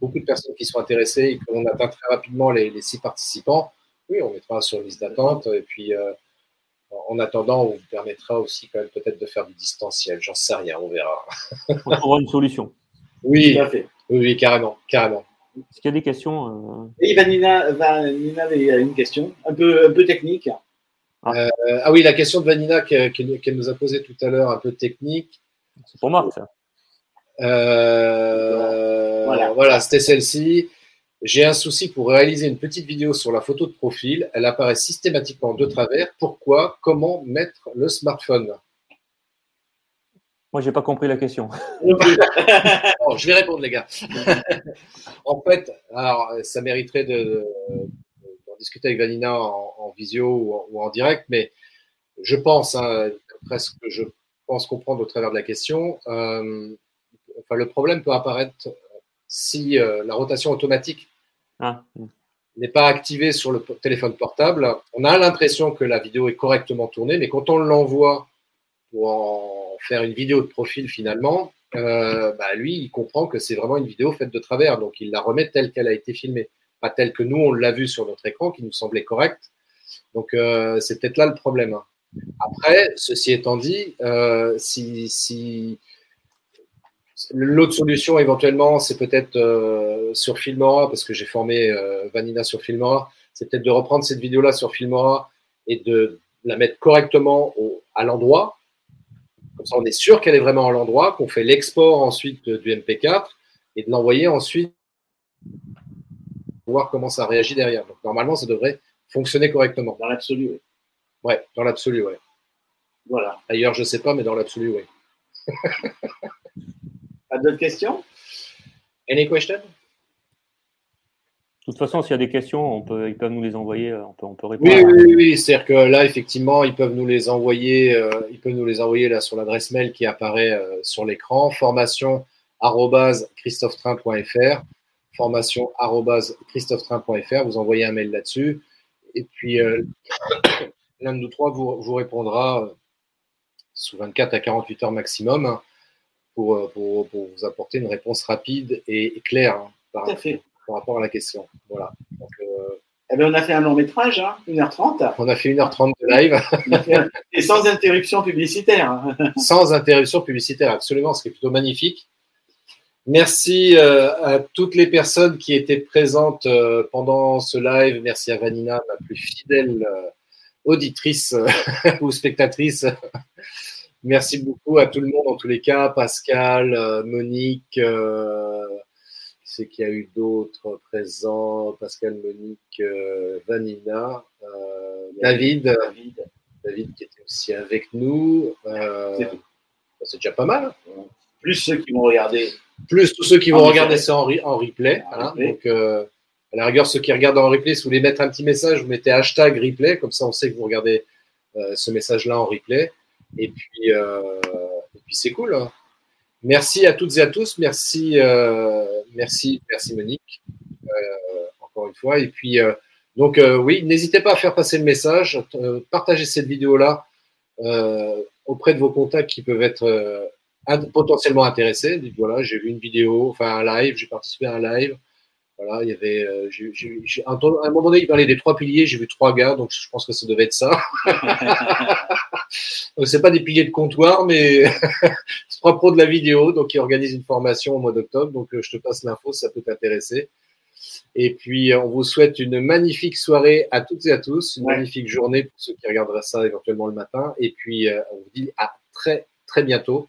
beaucoup de personnes qui sont intéressées et qu'on atteint très rapidement les, les, six participants, oui, on mettra sur une liste d'attente. Et puis, euh, en attendant, on vous permettra aussi quand même peut-être de faire du distanciel. J'en sais rien, on verra. (laughs) on trouvera une solution. Oui, oui, oui, carrément, carrément. Est-ce qu'il y a des questions euh... Oui, Vanina, Vanina avait une question, un peu, un peu technique. Ah. Euh, ah oui, la question de Vanina qu'elle qu nous a posée tout à l'heure, un peu technique. C'est pour Marc, ça. Euh, voilà, voilà c'était celle-ci. J'ai un souci pour réaliser une petite vidéo sur la photo de profil. Elle apparaît systématiquement de travers. Pourquoi? Comment mettre le smartphone? Moi, j'ai pas compris la question. (laughs) bon, je vais répondre, les gars. (laughs) en fait, alors, ça mériterait de, de, de discuter avec Vanina en, en visio ou en, ou en, direct, mais je pense, hein, presque, je pense comprendre au travers de la question. Euh, enfin, le problème peut apparaître si euh, la rotation automatique ah. n'est pas activée sur le téléphone portable. On a l'impression que la vidéo est correctement tournée, mais quand on l'envoie pour en faire une vidéo de profil finalement, euh, bah lui, il comprend que c'est vraiment une vidéo faite de travers, donc il la remet telle qu'elle a été filmée, pas telle que nous on l'a vue sur notre écran, qui nous semblait correcte. Donc euh, c'est peut-être là le problème. Après, ceci étant dit, euh, si, si L'autre solution éventuellement, c'est peut-être euh, sur Filmora, parce que j'ai formé euh, Vanina sur Filmora, c'est peut-être de reprendre cette vidéo-là sur Filmora et de la mettre correctement au, à l'endroit. Comme ça, on est sûr qu'elle est vraiment à l'endroit, qu'on fait l'export ensuite du MP4 et de l'envoyer ensuite pour voir comment ça réagit derrière. Donc normalement, ça devrait fonctionner correctement. Dans l'absolu, oui. Ouais, dans l'absolu, ouais. Voilà. Ailleurs, je sais pas, mais dans l'absolu, oui. (laughs) D'autres questions? Any question De toute façon, s'il y a des questions, on peut, ils peuvent nous les envoyer, on peut, on peut répondre. Oui, oui, oui. c'est-à-dire que là, effectivement, ils peuvent nous les envoyer, euh, ils peuvent nous les envoyer là sur l'adresse mail qui apparaît euh, sur l'écran, formation christophetrain.fr, formation christophetrain.fr, vous envoyez un mail là-dessus, et puis euh, (coughs) l'un de nous trois vous, vous répondra euh, sous 24 à 48 heures maximum pour, pour, pour, vous apporter une réponse rapide et, claire hein, par, par, rapport à la question. Voilà. Donc, euh, eh bien, on a fait un long métrage, hein, 1h30. On a fait 1h30 de live. et sans interruption publicitaire. (laughs) sans interruption publicitaire, absolument, ce qui est plutôt magnifique. Merci euh, à toutes les personnes qui étaient présentes euh, pendant ce live. Merci à Vanina, ma plus fidèle euh, auditrice (laughs) ou spectatrice. Merci beaucoup à tout le monde, en tous les cas, Pascal, euh, Monique, euh, c'est qu'il y a eu d'autres présents, Pascal, Monique, euh, Vanina, David, David, David qui était aussi avec nous. c'est déjà pas mal. Plus ceux qui vont regarder. Plus tous ceux qui vont regarder ça en, replay. Donc, à la rigueur, ceux qui regardent en replay, si vous voulez mettre un petit message, vous mettez hashtag replay, comme ça on sait que vous regardez ce message-là en replay. Et puis, euh, et puis c'est cool. Hein. Merci à toutes et à tous. Merci, euh, merci, merci Monique. Euh, encore une fois. Et puis, donc oui, n'hésitez pas à faire passer le message. partagez cette vidéo-là auprès de vos contacts qui peuvent être potentiellement intéressés. Dites voilà, j'ai vu une vidéo, enfin un live, j'ai participé à un live. Voilà, il y avait, à un moment donné, il parlait des trois piliers, j'ai vu trois gars, donc je pense que ça devait être ça. (laughs) c'est pas des piliers de comptoir, mais (laughs) trois pros de la vidéo, donc ils organisent une formation au mois d'octobre, donc euh, je te passe l'info, ça peut t'intéresser. Et puis, on vous souhaite une magnifique soirée à toutes et à tous, une magnifique journée pour ceux qui regarderaient ça éventuellement le matin. Et puis, euh, on vous dit à très, très bientôt.